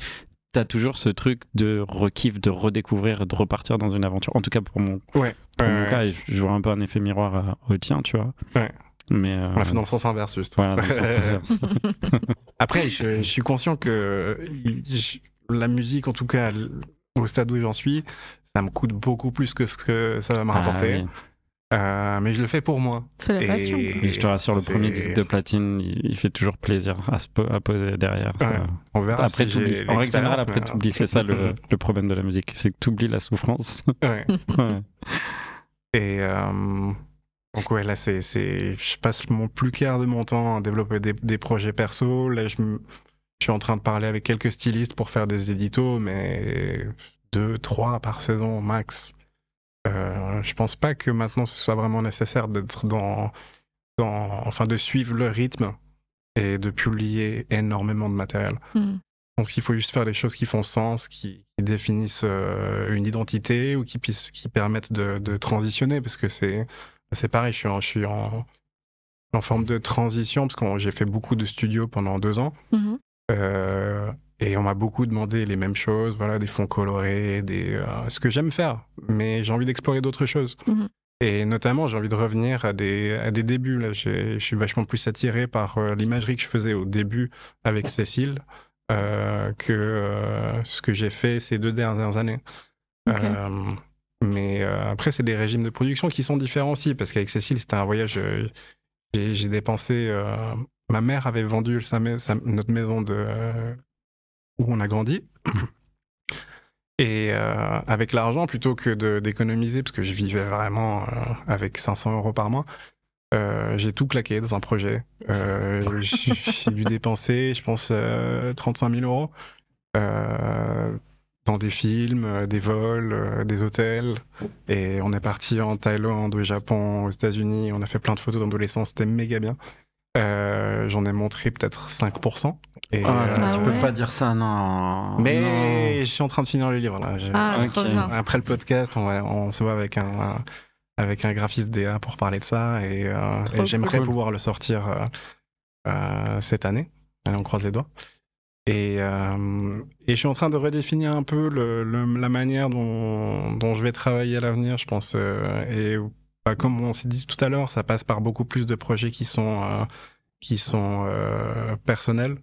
[SPEAKER 7] t'as toujours ce truc de rekiff, de redécouvrir, de repartir dans une aventure. En tout cas pour mon,
[SPEAKER 8] Ouais.
[SPEAKER 7] pour mon cas, je, je vois un peu un effet miroir à- au tien, tu vois.
[SPEAKER 8] Ouais.
[SPEAKER 7] Mais euh,
[SPEAKER 8] On l'a fait dans le sens inverse juste.
[SPEAKER 7] voilà, dans le sens (laughs) inverse. (laughs)
[SPEAKER 8] Après, je, je suis conscient que je- la musique, en tout cas, au stade où j'en suis, ça me coûte beaucoup plus que ce que ça va me
[SPEAKER 7] Ah
[SPEAKER 8] rapporter.
[SPEAKER 7] oui.
[SPEAKER 8] Euh, mais je le fais pour moi.
[SPEAKER 9] C'est la
[SPEAKER 8] Et-
[SPEAKER 9] passion.
[SPEAKER 7] Et je te rassure, le premier disque de platine, il, il fait toujours plaisir à, se po- à poser derrière.
[SPEAKER 8] Ouais. On verra.
[SPEAKER 7] Après,
[SPEAKER 8] si
[SPEAKER 7] En règle générale, après,
[SPEAKER 8] mais-
[SPEAKER 7] t'oublies. C'est ça le, le problème de la musique, c'est que t'oublies la souffrance.
[SPEAKER 8] Ouais. (laughs)
[SPEAKER 7] Ouais.
[SPEAKER 8] Et euh, donc ouais, là, c'est, c'est, je passe mon plus quart de mon temps à développer des, des projets perso. Là, je, me- je suis en train de parler avec quelques stylistes pour faire des éditos, mais deux, trois par saison max. Euh, je pense pas que maintenant ce soit vraiment nécessaire d'être dans, dans, enfin, de suivre le rythme et de publier énormément de matériel.
[SPEAKER 9] Mm.
[SPEAKER 8] Je pense qu'il faut juste faire les choses qui font sens, qui, qui définissent euh, une identité ou qui, puissent, qui permettent de, de transitionner, parce que c'est c'est pareil, je suis en, je suis en, en forme de transition, parce que j'ai fait beaucoup de studios pendant deux ans,
[SPEAKER 9] Mhm.
[SPEAKER 8] euh, et on m'a beaucoup demandé les mêmes choses, voilà, des fonds colorés, des, euh, ce que j'aime faire, mais j'ai envie d'explorer d'autres choses.
[SPEAKER 9] Mhm.
[SPEAKER 8] Et notamment, j'ai envie de revenir à des, à des débuts. Là, je suis vachement plus attiré par euh, l'imagerie que je faisais au début avec Cécile que ce que j'ai fait ces deux dernières années. Mais euh, après, c'est des régimes de production qui sont différents aussi, parce qu'avec Cécile, c'était un voyage. euh, j'ai dépensé. euh, ma mère avait vendu notre maison où on a grandi. Et avec l'argent, plutôt que d'économiser, parce que je vivais vraiment avec 500 euros par mois, j'ai tout claqué dans un projet. (laughs) J'ai dû dépenser, je pense, euh, 35 000 euros dans des films, euh, des vols, euh, des hôtels. Et on est parti en Thaïlande, au Japon, aux États-Unis. On a fait plein de photos d'adolescence, c'était méga bien. Euh, J'en ai montré peut-être 5%. Et,
[SPEAKER 7] Oh là
[SPEAKER 8] euh,
[SPEAKER 7] là,
[SPEAKER 9] Ah
[SPEAKER 7] tu
[SPEAKER 9] ouais.
[SPEAKER 7] peux pas dire ça, non.
[SPEAKER 8] mais je suis en train de finir le livre là.
[SPEAKER 9] Ah,
[SPEAKER 7] Ok.
[SPEAKER 9] trop bien.
[SPEAKER 8] Après le podcast, on, va, on se voit avec un, un- avec un graphiste DA pour parler de ça et, euh, et j'aimerais
[SPEAKER 7] cool.
[SPEAKER 8] pouvoir le sortir euh, euh, cette année. Allez, on croise les doigts. Et, euh, et je suis en train de redéfinir un peu le, le- la manière dont, dont je vais travailler à l'avenir, je pense. euh, et bah, comme on s'est dit tout à l'heure, ça passe par beaucoup plus de projets qui sont, euh, qui sont euh, personnels.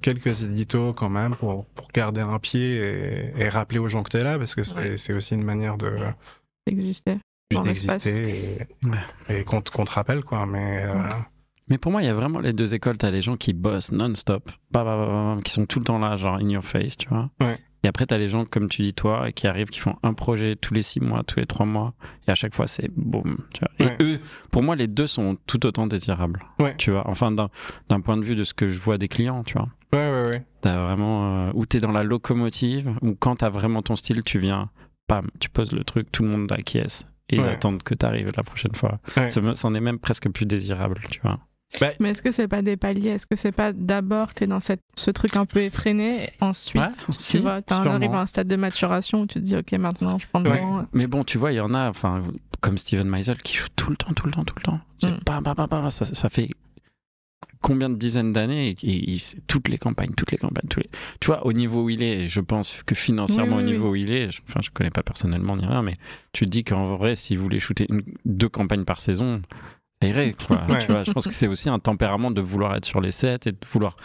[SPEAKER 8] quelques éditos quand même pour, pour garder un pied et, et rappeler aux gens que tu es là parce que c'est
[SPEAKER 9] Ouais.
[SPEAKER 8] aussi une manière de d'exister et, et qu'on te rappelle quoi. Mais
[SPEAKER 9] Ouais.
[SPEAKER 7] Mais pour moi, il y a vraiment les deux écoles. T'as les gens qui bossent non-stop, qui sont tout le temps là, genre in your face, tu vois.
[SPEAKER 8] Ouais.
[SPEAKER 7] Et après, t'as les gens comme tu dis toi, qui arrivent, qui font un projet tous les six mois, tous les trois mois, et à chaque fois c'est boum. Tu vois.
[SPEAKER 8] Ouais.
[SPEAKER 7] Et eux, pour moi, les deux sont tout autant désirables.
[SPEAKER 8] Ouais.
[SPEAKER 7] Tu vois. Enfin, d'un point de vue de ce que je vois des clients, tu vois.
[SPEAKER 8] ouais ouais ouais.
[SPEAKER 7] T'as vraiment euh, t'es dans la locomotive, ou quand t'as vraiment ton style, tu viens, pam, tu poses le truc, tout le monde acquiesce. Et ils
[SPEAKER 8] Ouais.
[SPEAKER 7] attendent que t'arrives la prochaine fois.
[SPEAKER 8] Ouais.
[SPEAKER 7] C'en est même presque plus désirable, tu vois.
[SPEAKER 9] Mais est-ce que c'est pas des paliers? Est-ce que c'est pas d'abord t'es dans cette, ce truc un peu effréné, ensuite
[SPEAKER 7] Ouais,
[SPEAKER 9] tu
[SPEAKER 7] si,
[SPEAKER 9] vois, t'en
[SPEAKER 7] sûrement.
[SPEAKER 9] arrives à un stade de maturation où tu te dis ok maintenant je prends le
[SPEAKER 8] Ouais.
[SPEAKER 9] temps.
[SPEAKER 7] Mais bon, tu vois, il y en a, enfin, comme Steven Meisel, qui joue tout le temps, tout le temps, tout le temps.
[SPEAKER 9] Mm.
[SPEAKER 7] bam, bam, ça, ça fait combien de dizaines d'années et, toutes les campagnes, toutes les campagnes, tous les... Tu vois, au niveau où il est, je pense que financièrement,
[SPEAKER 9] Oui, oui,
[SPEAKER 7] au niveau où il est, je, enfin, je connais pas personnellement ni rien, mais tu te dis qu'en vrai, s'il voulait shooter une- deux campagnes par saison, ça (laughs) irait, quoi.
[SPEAKER 8] Ouais.
[SPEAKER 7] Tu vois, je pense que c'est aussi un tempérament de vouloir être sur les sets et de vouloir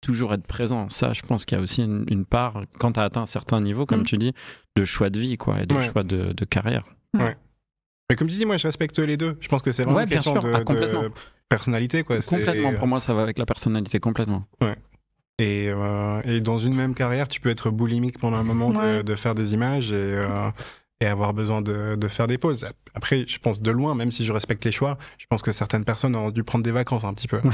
[SPEAKER 7] toujours être présent. Ça, je pense qu'il y a aussi une, une part, quand tu as atteint un certain niveau, comme
[SPEAKER 9] Mm.
[SPEAKER 7] tu dis, de choix de vie, quoi, et de
[SPEAKER 8] Ouais.
[SPEAKER 7] choix de, de carrière.
[SPEAKER 8] Mais comme tu dis, moi je respecte les deux. Je pense que c'est vraiment
[SPEAKER 7] Ouais,
[SPEAKER 8] une
[SPEAKER 7] bien
[SPEAKER 8] question
[SPEAKER 7] sûr.
[SPEAKER 8] de,
[SPEAKER 7] Ah,
[SPEAKER 8] de personnalité quoi.
[SPEAKER 7] Complètement, pour moi, ça va avec la personnalité, complètement.
[SPEAKER 8] Et, euh, et dans une même carrière, tu peux être boulimique pendant un moment de faire des images et, euh, et avoir besoin de, de faire des pauses. Après, je pense de loin, même si je respecte les choix, je pense que certaines personnes ont dû prendre des vacances un petit peu. (laughs)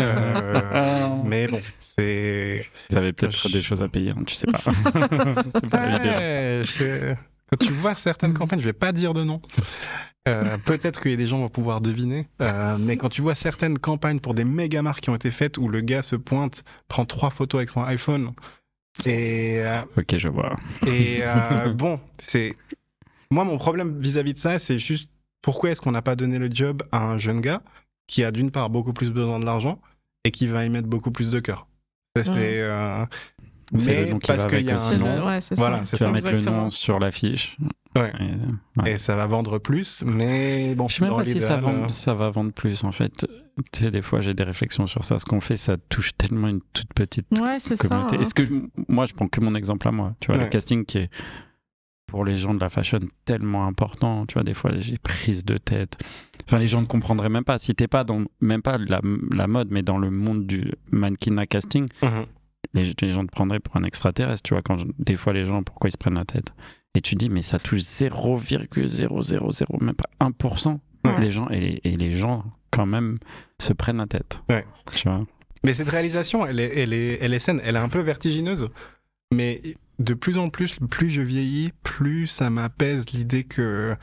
[SPEAKER 8] Euh, mais bon, c'est.
[SPEAKER 7] Vous avez peut-être
[SPEAKER 8] Je-
[SPEAKER 7] des choses à payer, hein, tu sais pas. (laughs) c'est pas.
[SPEAKER 8] Ouais, je- Quand tu vois certaines campagnes, je vais pas dire de nom. Euh, Peut-être qu'il y a des gens qui vont pouvoir deviner, euh, mais quand tu vois certaines campagnes pour des méga marques qui ont été faites où le gars se pointe, prend trois photos avec son iPhone et euh,
[SPEAKER 7] Ok, je vois.
[SPEAKER 8] et euh, bon, c'est moi mon problème vis-à-vis de ça, c'est juste pourquoi est-ce qu'on n'a pas donné le job à un jeune gars qui a d'une part beaucoup plus besoin de l'argent et qui va y mettre beaucoup plus de cœur. Ça, C'est
[SPEAKER 9] Ouais.
[SPEAKER 8] euh, mais
[SPEAKER 7] le nom
[SPEAKER 8] parce qu'il y a un
[SPEAKER 9] le-
[SPEAKER 8] nom,
[SPEAKER 9] ouais,
[SPEAKER 8] voilà,
[SPEAKER 9] ça.
[SPEAKER 8] c'est ça.
[SPEAKER 7] mettre le
[SPEAKER 9] Exactement.
[SPEAKER 7] nom sur l'affiche.
[SPEAKER 8] Ouais.
[SPEAKER 7] Et, ouais.
[SPEAKER 8] et ça va vendre plus, mais bon,
[SPEAKER 7] Je sais même pas si ça,
[SPEAKER 8] l'idéal,
[SPEAKER 7] vend-
[SPEAKER 8] euh,
[SPEAKER 7] ça va vendre plus, en fait. Tu sais, des fois, j'ai des réflexions sur ça. Ce qu'on fait, ça touche tellement une toute petite
[SPEAKER 9] Ouais, c'est ça.
[SPEAKER 7] communauté.
[SPEAKER 9] hein.
[SPEAKER 7] Est-ce que je- moi, je prends que mon exemple à moi. Tu vois,
[SPEAKER 8] Ouais.
[SPEAKER 7] le casting qui est pour les gens de la fashion tellement important. Tu vois, des fois, j'ai prise de tête. Enfin, les gens ne comprendraient même pas. Si t'es pas dans, même pas la, la mode, mais dans le monde du mannequinat casting,
[SPEAKER 8] mhm.
[SPEAKER 7] les, les gens te prendraient pour un extraterrestre. Tu vois, quand des fois, les gens, pourquoi ils se prennent la tête? Et tu dis, mais ça touche 0,000, même pas 1%
[SPEAKER 8] Ouais.
[SPEAKER 7] des gens. Et les, et les gens, quand même, se prennent la tête.
[SPEAKER 8] Ouais.
[SPEAKER 7] Tu vois?
[SPEAKER 8] Mais cette réalisation, elle est, elle est, elle est saine, elle est un peu vertigineuse. Mais de plus en plus, plus je vieillis, plus ça m'apaise l'idée que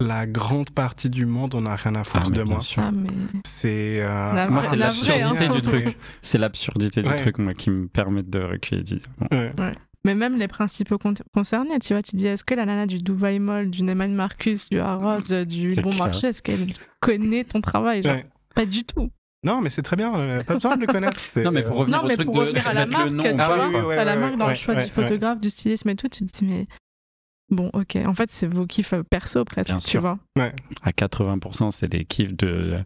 [SPEAKER 8] la grande partie du monde en a rien à foutre
[SPEAKER 7] Ah,
[SPEAKER 8] de moi.
[SPEAKER 9] Ah, mais...
[SPEAKER 8] C'est euh,
[SPEAKER 9] La
[SPEAKER 7] l'absurdité
[SPEAKER 9] hein.
[SPEAKER 7] du truc. C'est l'absurdité
[SPEAKER 8] Ouais.
[SPEAKER 7] du truc, moi, qui me permet de reculer. du- Bon.
[SPEAKER 8] Ouais.
[SPEAKER 9] Mais même les principaux con- concernés, tu vois, tu dis est-ce que la nana du Dubai Mall, du Neiman Marcus, du Harrods, du
[SPEAKER 7] C'est
[SPEAKER 9] Bon
[SPEAKER 7] clair.
[SPEAKER 9] Marché, est-ce qu'elle connaît ton travail? Genre
[SPEAKER 8] Ouais.
[SPEAKER 9] Pas du tout.
[SPEAKER 8] Non, mais c'est très bien, euh, pas besoin de le connaître. (laughs)
[SPEAKER 7] Non, mais pour revenir
[SPEAKER 9] Non,
[SPEAKER 7] au
[SPEAKER 9] mais
[SPEAKER 7] truc
[SPEAKER 9] pour
[SPEAKER 7] de
[SPEAKER 9] revenir à la
[SPEAKER 7] mettre le
[SPEAKER 9] marque,
[SPEAKER 7] nom
[SPEAKER 9] tu
[SPEAKER 8] Ah
[SPEAKER 9] vois,
[SPEAKER 7] pas,
[SPEAKER 8] oui,
[SPEAKER 9] à la marque dans
[SPEAKER 8] ouais,
[SPEAKER 9] le choix
[SPEAKER 8] ouais,
[SPEAKER 9] du
[SPEAKER 8] ouais.
[SPEAKER 9] photographe, du stylisme et tout, tu te dis mais bon, ok, en fait c'est vos kiffs perso presque,
[SPEAKER 7] Bien
[SPEAKER 9] tu
[SPEAKER 7] sûr.
[SPEAKER 9] vois.
[SPEAKER 7] À 80%, c'est des kiffs de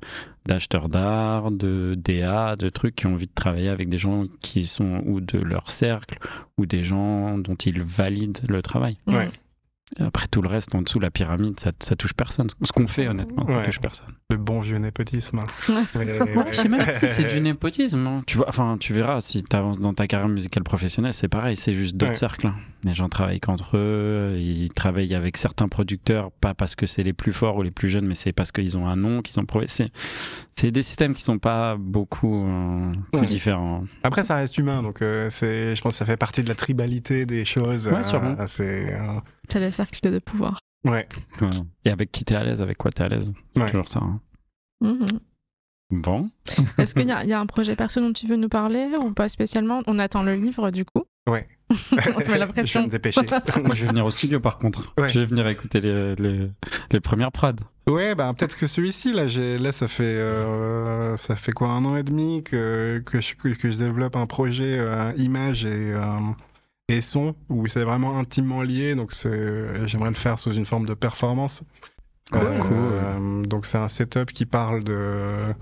[SPEAKER 7] d'acheteurs d'art, de DA, de trucs qui ont envie de travailler avec des gens qui sont ou de leur cercle ou des gens dont ils valident le travail.
[SPEAKER 8] Ouais.
[SPEAKER 7] Après tout le reste en dessous, la pyramide, ça, ça touche personne. Ce qu'on fait honnêtement, ça
[SPEAKER 8] Ouais.
[SPEAKER 7] touche personne.
[SPEAKER 8] Le bon vieux népotisme.
[SPEAKER 9] Ouais. (laughs) (laughs)
[SPEAKER 7] Ouais, je sais même si c'est du népotisme. hein. Tu vois, enfin, tu verras si tu avances dans ta carrière musicale professionnelle, c'est pareil, c'est juste d'autres
[SPEAKER 8] Ouais.
[SPEAKER 7] cercles. hein. Les gens travaillent qu'entre eux, ils travaillent avec certains producteurs, pas parce que c'est les plus forts ou les plus jeunes, mais c'est parce qu'ils ont un nom, qu'ils ont prouvé. C'est, c'est des systèmes qui sont pas beaucoup euh, plus
[SPEAKER 8] Ouais.
[SPEAKER 7] différents.
[SPEAKER 8] Après, ça reste humain, donc euh, c'est, je pense que ça fait partie de la tribalité des choses.
[SPEAKER 7] Ouais, sûrement.
[SPEAKER 8] c'est, euh,
[SPEAKER 9] C'est le cercle de pouvoir.
[SPEAKER 8] ouais.
[SPEAKER 7] Et avec qui t'es à l'aise, avec quoi t'es à l'aise. C'est
[SPEAKER 8] Ouais.
[SPEAKER 7] toujours ça. hein.
[SPEAKER 9] Mhm.
[SPEAKER 7] Bon. (laughs)
[SPEAKER 9] Est-ce qu'il y, a- il y a un projet perso dont tu veux nous parler ou pas spécialement? On attend le livre du coup.
[SPEAKER 8] Ouais. (laughs)
[SPEAKER 9] On te met la (laughs)
[SPEAKER 8] Je vais me dépêcher.
[SPEAKER 7] Moi, je vais venir au studio par contre.
[SPEAKER 8] Ouais.
[SPEAKER 7] Je vais venir écouter les, les, les premières prods.
[SPEAKER 8] Ouais, bah peut-être que celui-ci là, j'ai là ça fait euh, ça fait quoi un an et demi que que je, que, que je développe un projet euh, image et euh, et son où c'est vraiment intimement lié, donc j'aimerais le faire sous une forme de performance.
[SPEAKER 7] Cool.
[SPEAKER 8] Euh, donc c'est un setup qui parle de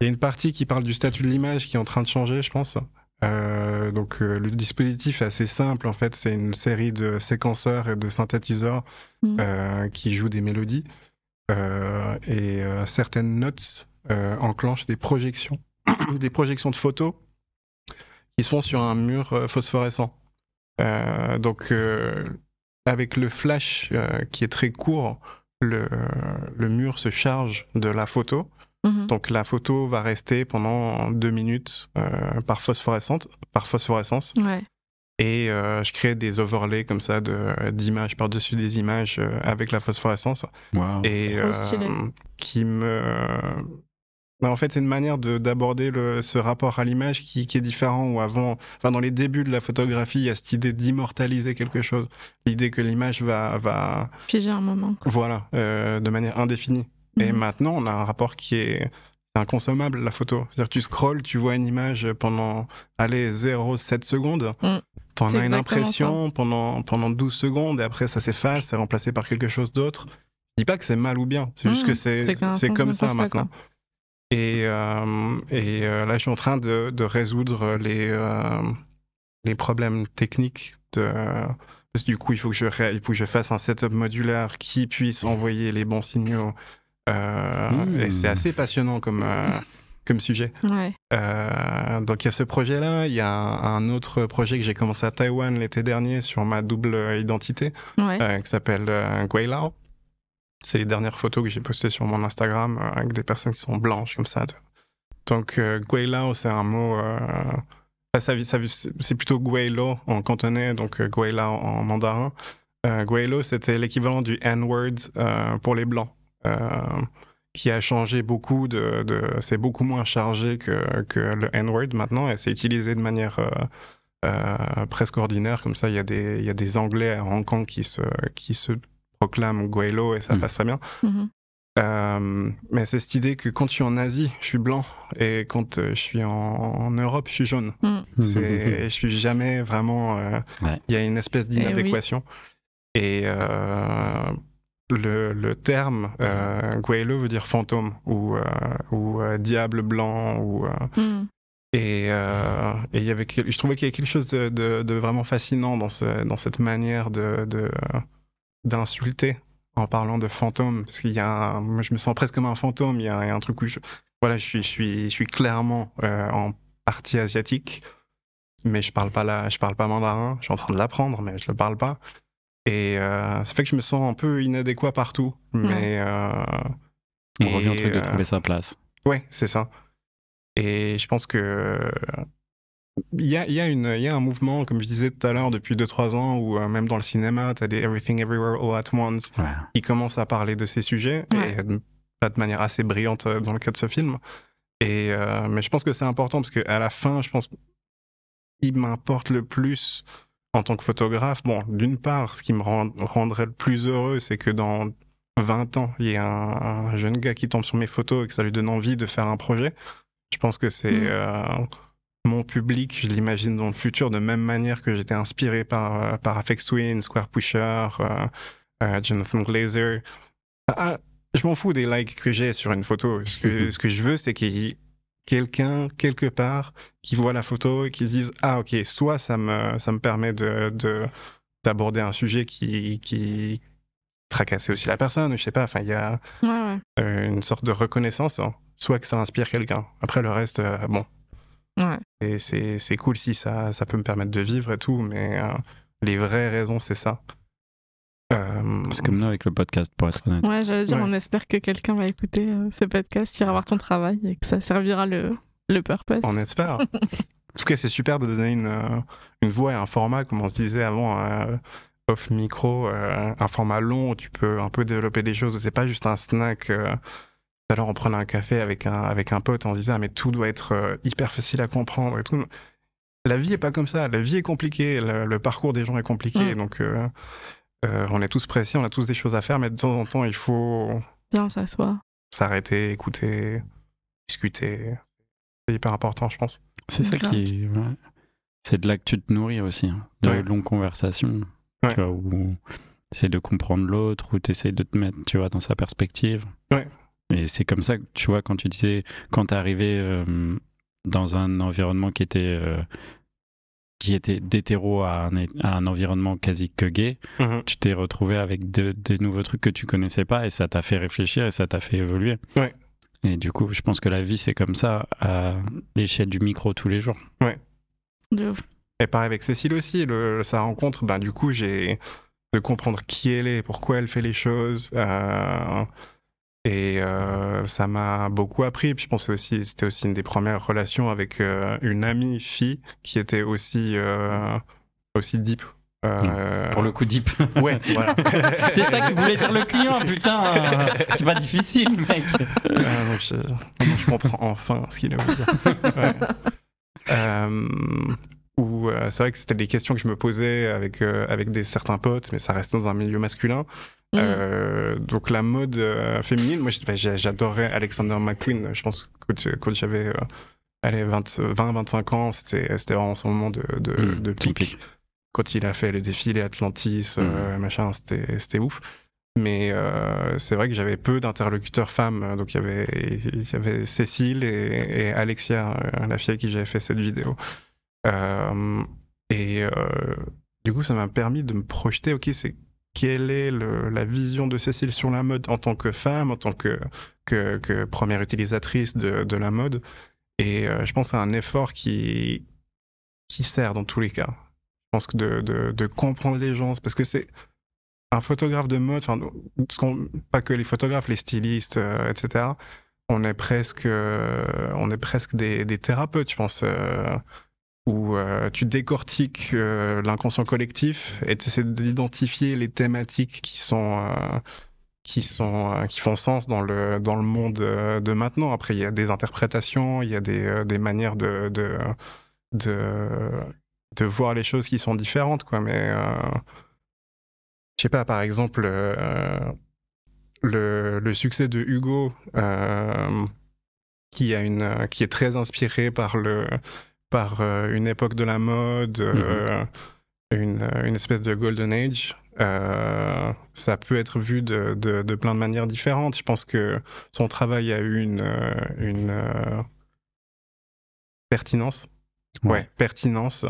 [SPEAKER 8] Il y a une partie qui parle du statut de l'image qui est en train de changer, je pense. Euh, donc euh, le dispositif est assez simple en fait, c'est une série de séquenceurs et de synthétiseurs
[SPEAKER 9] Mm.
[SPEAKER 8] euh, qui jouent des mélodies et certaines notes enclenchent des projections, (clears throat) des projections de photos qui se font sur un mur phosphorescent. Euh, donc euh, avec le flash euh, qui est très court, le, le mur se charge de la photo.
[SPEAKER 9] Mhm.
[SPEAKER 8] Donc la photo va rester pendant deux minutes euh, par, phosphorescente, par phosphorescence.
[SPEAKER 9] Ouais.
[SPEAKER 8] Et euh, je crée des overlays comme ça de- d'images par-dessus des images euh, avec la phosphorescence.
[SPEAKER 7] Waouh.
[SPEAKER 8] Et
[SPEAKER 9] Trop stylé.
[SPEAKER 8] qui me... Bah, en fait, c'est une manière de- d'aborder ce rapport à l'image qui, qui est différent. Où avant, enfin, dans les débuts de la photographie, il y a cette idée d'immortaliser quelque chose. L'idée que l'image va, va,
[SPEAKER 9] Figé un moment. quoi.
[SPEAKER 8] voilà, euh, de manière indéfinie. Et
[SPEAKER 9] Mhm.
[SPEAKER 8] maintenant, on a un rapport qui est, c'est inconsommable, la photo. C'est-à-dire, tu scrolls, tu vois une image pendant, allez, 0,7 secondes.
[SPEAKER 9] Mm.
[SPEAKER 8] T'en as une impression pendant, pendant 12 secondes et après, ça s'efface, c'est remplacé par quelque chose d'autre. Je dis pas que c'est mal ou bien, c'est juste
[SPEAKER 9] Mm.
[SPEAKER 8] que c'est, comme ça maintenant.
[SPEAKER 9] quoi.
[SPEAKER 8] Et, euh, et euh, là, je suis en train de, de résoudre les, euh, les problèmes techniques. De, parce que du coup, il faut, que je ré- il faut que je fasse un setup modulaire qui puisse envoyer les bons signaux. Euh,
[SPEAKER 7] Mmh.
[SPEAKER 8] Et c'est assez passionnant comme, euh, comme sujet.
[SPEAKER 9] Ouais.
[SPEAKER 8] Euh, donc, il y a ce projet-là. Il y a un, un autre projet que j'ai commencé à Taïwan l'été dernier sur ma double identité
[SPEAKER 9] Ouais.
[SPEAKER 8] euh, qui s'appelle euh, Guaylao. C'est les dernières photos que j'ai postées sur mon Instagram euh, avec des personnes qui sont blanches comme ça. Donc euh, Guaylao, c'est un mot. Euh... c'est plutôt Guaylo en cantonais, donc euh, Guaylao en mandarin. Guaylo, c'était l'équivalent du N-word pour les blancs, qui a changé beaucoup. De. C'est beaucoup moins chargé que, le N-word maintenant, et c'est utilisé de manière presque ordinaire. Comme ça, il y a des, y a des Anglais à Hong Kong qui se proclament Guaylo et ça
[SPEAKER 7] Mm.
[SPEAKER 8] passe très bien.
[SPEAKER 9] Mhm.
[SPEAKER 8] Euh, mais c'est cette idée que quand je suis en Asie, je suis blanc et quand euh, je suis en, en Europe, je suis jaune.
[SPEAKER 9] Mm.
[SPEAKER 8] C'est, je suis jamais vraiment. euh, Il
[SPEAKER 7] Ouais.
[SPEAKER 8] y a une espèce
[SPEAKER 9] oui.
[SPEAKER 8] d'inadéquation. Et, euh, le, le terme euh, Guaylo veut dire fantôme ou, euh, ou euh, diable blanc ou euh,
[SPEAKER 9] Mm.
[SPEAKER 8] et euh, et il y avait je trouvais qu'il y avait quelque chose de, de, de vraiment fascinant dans ce dans cette manière de de d'insulter en parlant de fantôme parce qu'il y a un- moi je me sens presque comme un fantôme il y a, il y a un truc où je voilà je suis je suis je suis clairement euh, en partie asiatique mais je parle pas là je parle pas mandarin je suis en train de l'apprendre mais je le parle pas et euh, ça fait que je me sens un peu inadéquat partout mais euh,
[SPEAKER 7] On revient au truc de
[SPEAKER 8] euh,
[SPEAKER 7] trouver sa place.
[SPEAKER 8] Ouais, c'est ça. Et je pense que il y a, il y, a une- il y a un mouvement, comme je disais tout à l'heure, depuis 2-3 ans, où euh, même dans le cinéma, tu as des Everything Everywhere All at Once
[SPEAKER 7] Ouais.
[SPEAKER 8] qui commencent à parler de ces sujets,
[SPEAKER 9] Ouais.
[SPEAKER 8] et pas de manière assez brillante euh, dans le cas de ce film. Et, euh, mais je pense que c'est important parce qu'à la fin, je pense qu'il m'importe le plus en tant que photographe. Bon, d'une part, ce qui me rend- rendrait le plus heureux, c'est que dans 20 ans, il y a un, un jeune gars qui tombe sur mes photos et que ça lui donne envie de faire un projet. Je pense que c'est
[SPEAKER 9] Mm.
[SPEAKER 8] euh, mon public, je l'imagine dans le futur, de même manière que j'étais inspiré par, euh, par Afex Twin, Square Pusher, euh, euh, Jonathan Glazer. Ah, je m'en fous des likes que j'ai sur une photo. Ce que, ce que je veux, c'est qu'il y ait quelqu'un, quelque part, qui voit la photo et qui se dise Ah, ok, soit ça me, ça me permet de, de- d'aborder un sujet qui, qui tracasser aussi la personne, je sais pas, enfin, il y a
[SPEAKER 9] Ouais, ouais.
[SPEAKER 8] une sorte de reconnaissance, hein. soit que ça inspire quelqu'un. Après, le reste, euh, bon,
[SPEAKER 9] Ouais.
[SPEAKER 8] et c'est, c'est cool si ça, ça peut me permettre de vivre et tout, mais euh, les vraies raisons, c'est ça. Euh,
[SPEAKER 7] C'est comme nous avec le podcast, pour être honnête.
[SPEAKER 9] Ouais, j'allais dire,
[SPEAKER 8] Ouais.
[SPEAKER 9] on espère que quelqu'un va écouter euh, ce podcast, ira voir ton travail et que ça servira le, le purpose.
[SPEAKER 8] On espère. (laughs) en tout cas, c'est super de donner une, euh, une voix et un format, comme on se disait avant, euh, off micro, euh, un format long où tu peux un peu développer des choses. C'est pas juste un snack. Tout à l'heure, on prenait un café avec un, avec un pote, on se disait, ah, mais tout doit être euh, hyper facile à comprendre et tout. La vie est pas comme ça. La vie est compliquée. Le, le parcours des gens est compliqué.
[SPEAKER 9] Mm.
[SPEAKER 8] Donc, euh, euh, on est tous pressés, on a tous des choses à faire, mais de temps en temps, il faut
[SPEAKER 9] Bien, on s'assoit.
[SPEAKER 8] s'arrêter, écouter, discuter. C'est hyper important, je pense.
[SPEAKER 7] C'est ça qui. ouais. C'est de là que tu te nourris aussi. hein. De
[SPEAKER 8] Ouais.
[SPEAKER 7] longues conversations.
[SPEAKER 8] Ouais.
[SPEAKER 7] Tu vois, où tu essaies de comprendre l'autre, ou tu essaies de te mettre tu vois, dans sa perspective. Et c'est comme ça que, tu vois, quand tu disais, quand t'es arrivé euh, dans un environnement qui était, euh, qui était d'hétéro à un, à un environnement quasi que gay,
[SPEAKER 8] Mhm.
[SPEAKER 7] tu t'es retrouvé avec de, de nouveaux trucs que tu connaissais pas et ça t'a fait réfléchir et ça t'a fait évoluer.
[SPEAKER 8] Ouais.
[SPEAKER 7] Et du coup, je pense que la vie, c'est comme ça, à l'échelle du micro tous les jours.
[SPEAKER 9] De ouf.
[SPEAKER 8] Et pareil avec Cécile aussi, le, sa rencontre, ben, du coup, j'ai de comprendre qui elle est, pourquoi elle fait les choses. euh, et euh, ça m'a beaucoup appris. Puis je pense aussi, c'était aussi une des premières relations avec euh, une amie fille qui était aussi, euh, aussi deep. Euh,
[SPEAKER 7] Pour le coup, deep. (laughs)
[SPEAKER 8] Ouais, voilà. (laughs)
[SPEAKER 7] c'est ça que voulait dire le client, putain. (laughs) C'est pas difficile, mec.
[SPEAKER 8] Ah, donc je, je comprends enfin ce qu'il a voulu dire. Ouais. Où euh, c'est vrai que c'était des questions que je me posais avec, euh, avec des certains potes, mais ça reste dans un milieu masculin.
[SPEAKER 9] Mm.
[SPEAKER 8] Euh, donc la mode euh, féminine, moi j'adorais Alexander McQueen. Je pense que quand, j'avais euh, allez, 20-25 ans, c'était c'était vraiment son moment de, de,
[SPEAKER 7] Mm,
[SPEAKER 8] de
[SPEAKER 7] son
[SPEAKER 8] pic.
[SPEAKER 7] pic.
[SPEAKER 8] Quand il a fait le défilé Atlantis, euh, machin, c'était c'était ouf. Mais euh, c'est vrai que j'avais peu d'interlocuteurs femmes. Donc il y avait, il y avait Cécile et, et Alexia, euh, la fille avec qui j'avais fait cette vidéo. Euh, et euh, du coup, ça m'a permis de me projeter. Ok, c'est quelle est la vision de Cécile sur la mode en tant que femme, en tant que, première utilisatrice de, la mode. Et euh, je pense c'est un effort qui, qui sert dans tous les cas. Je pense que de, comprendre les gens, parce que c'est un photographe de mode, enfin, pas que les photographes, les stylistes, etc. On est presque, on est presque des, thérapeutes, je pense, où euh, tu décortiques euh, l'inconscient collectif et tu essaies d'identifier les thématiques qui sont euh, qui sont qui font sens dans le dans le monde de maintenant. Après, il y a des interprétations, il y a des des manières de de de voir les choses qui sont différentes, quoi. Mais je sais pas, par exemple, le, le succès de Hugo, qui, a une, qui est très inspiré par, le, par euh, une époque de la mode, euh, une, une espèce de golden age, euh, ça peut être vu de, de, de plein de manières différentes. Je pense que son travail a eu une, une pertinence.
[SPEAKER 7] Ouais.
[SPEAKER 8] Ouais, pertinence.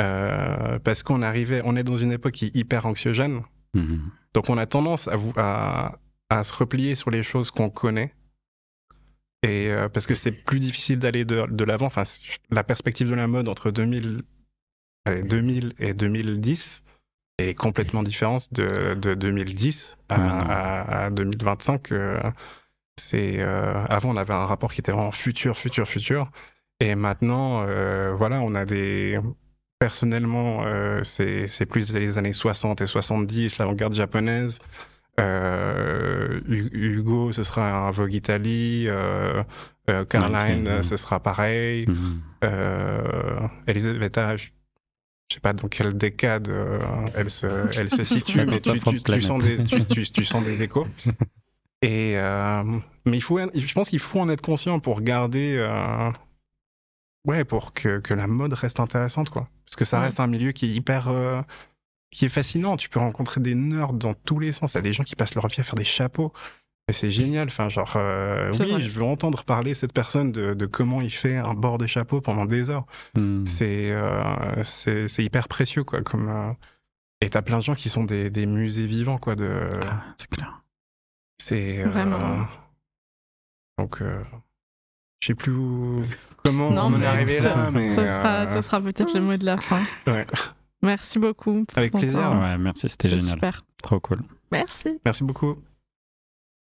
[SPEAKER 8] Euh, parce qu'on arrivait, on est dans une époque qui est hyper anxiogène.
[SPEAKER 7] Mhm.
[SPEAKER 8] Donc on a tendance à, vous, à, à se replier sur les choses qu'on connaît. Et euh, parce que c'est plus difficile d'aller de, de l'avant. Enfin, la perspective de la mode entre 2000, allez, 2000 et 2010 elle est complètement différente de, de 2010 à,
[SPEAKER 7] Ouais, non.
[SPEAKER 8] à- à 2025. euh, c'est euh, avant on avait un rapport qui était vraiment futur, futur, futur. Et maintenant, euh, voilà, on a des personnellement, euh, c'est c'est plus les années 60 et 70, l'avant-garde japonaise. Euh, Hu- Hugo, ce sera un Vogue Italie. Euh, euh, Caroline, ce sera pareil.
[SPEAKER 7] Mhm.
[SPEAKER 8] Euh, Elisabetta, je je sais pas dans quelle décade elle se, (laughs) elle se situe, mais tu, sens des, tu, sens des échos. (laughs) Et mais il faut, je pense qu'il faut en être conscient pour garder, ouais, pour que, que la mode reste intéressante, quoi. Parce que ça
[SPEAKER 9] Ouais.
[SPEAKER 8] reste un milieu qui est hyper, qui est fascinant. Tu peux rencontrer des nerds dans tous les sens. Il y a des gens qui passent leur vie à faire des chapeaux. Et c'est génial. Enfin, genre, euh, oui,
[SPEAKER 9] vrai.
[SPEAKER 8] je veux entendre parler cette personne de, de comment il fait un bord de chapeau pendant des heures. C'est euh, c'est c'est hyper précieux, quoi. Comme, euh, et t'as plein de gens qui sont des, des musées vivants, quoi. De,
[SPEAKER 7] Ah, c'est clair.
[SPEAKER 8] c'est. euh,
[SPEAKER 9] Vraiment.
[SPEAKER 8] donc, euh, je sais plus où- comment
[SPEAKER 9] Non,
[SPEAKER 8] on en est arrivé là, mais.
[SPEAKER 9] Ça sera,
[SPEAKER 8] euh,
[SPEAKER 9] ça sera peut-être le mot de la fin.
[SPEAKER 8] ouais.
[SPEAKER 9] Merci beaucoup.
[SPEAKER 8] Avec plaisir.
[SPEAKER 7] Ouais, merci, c'était génial.
[SPEAKER 9] super.
[SPEAKER 7] Trop cool.
[SPEAKER 9] Merci.
[SPEAKER 8] Merci beaucoup.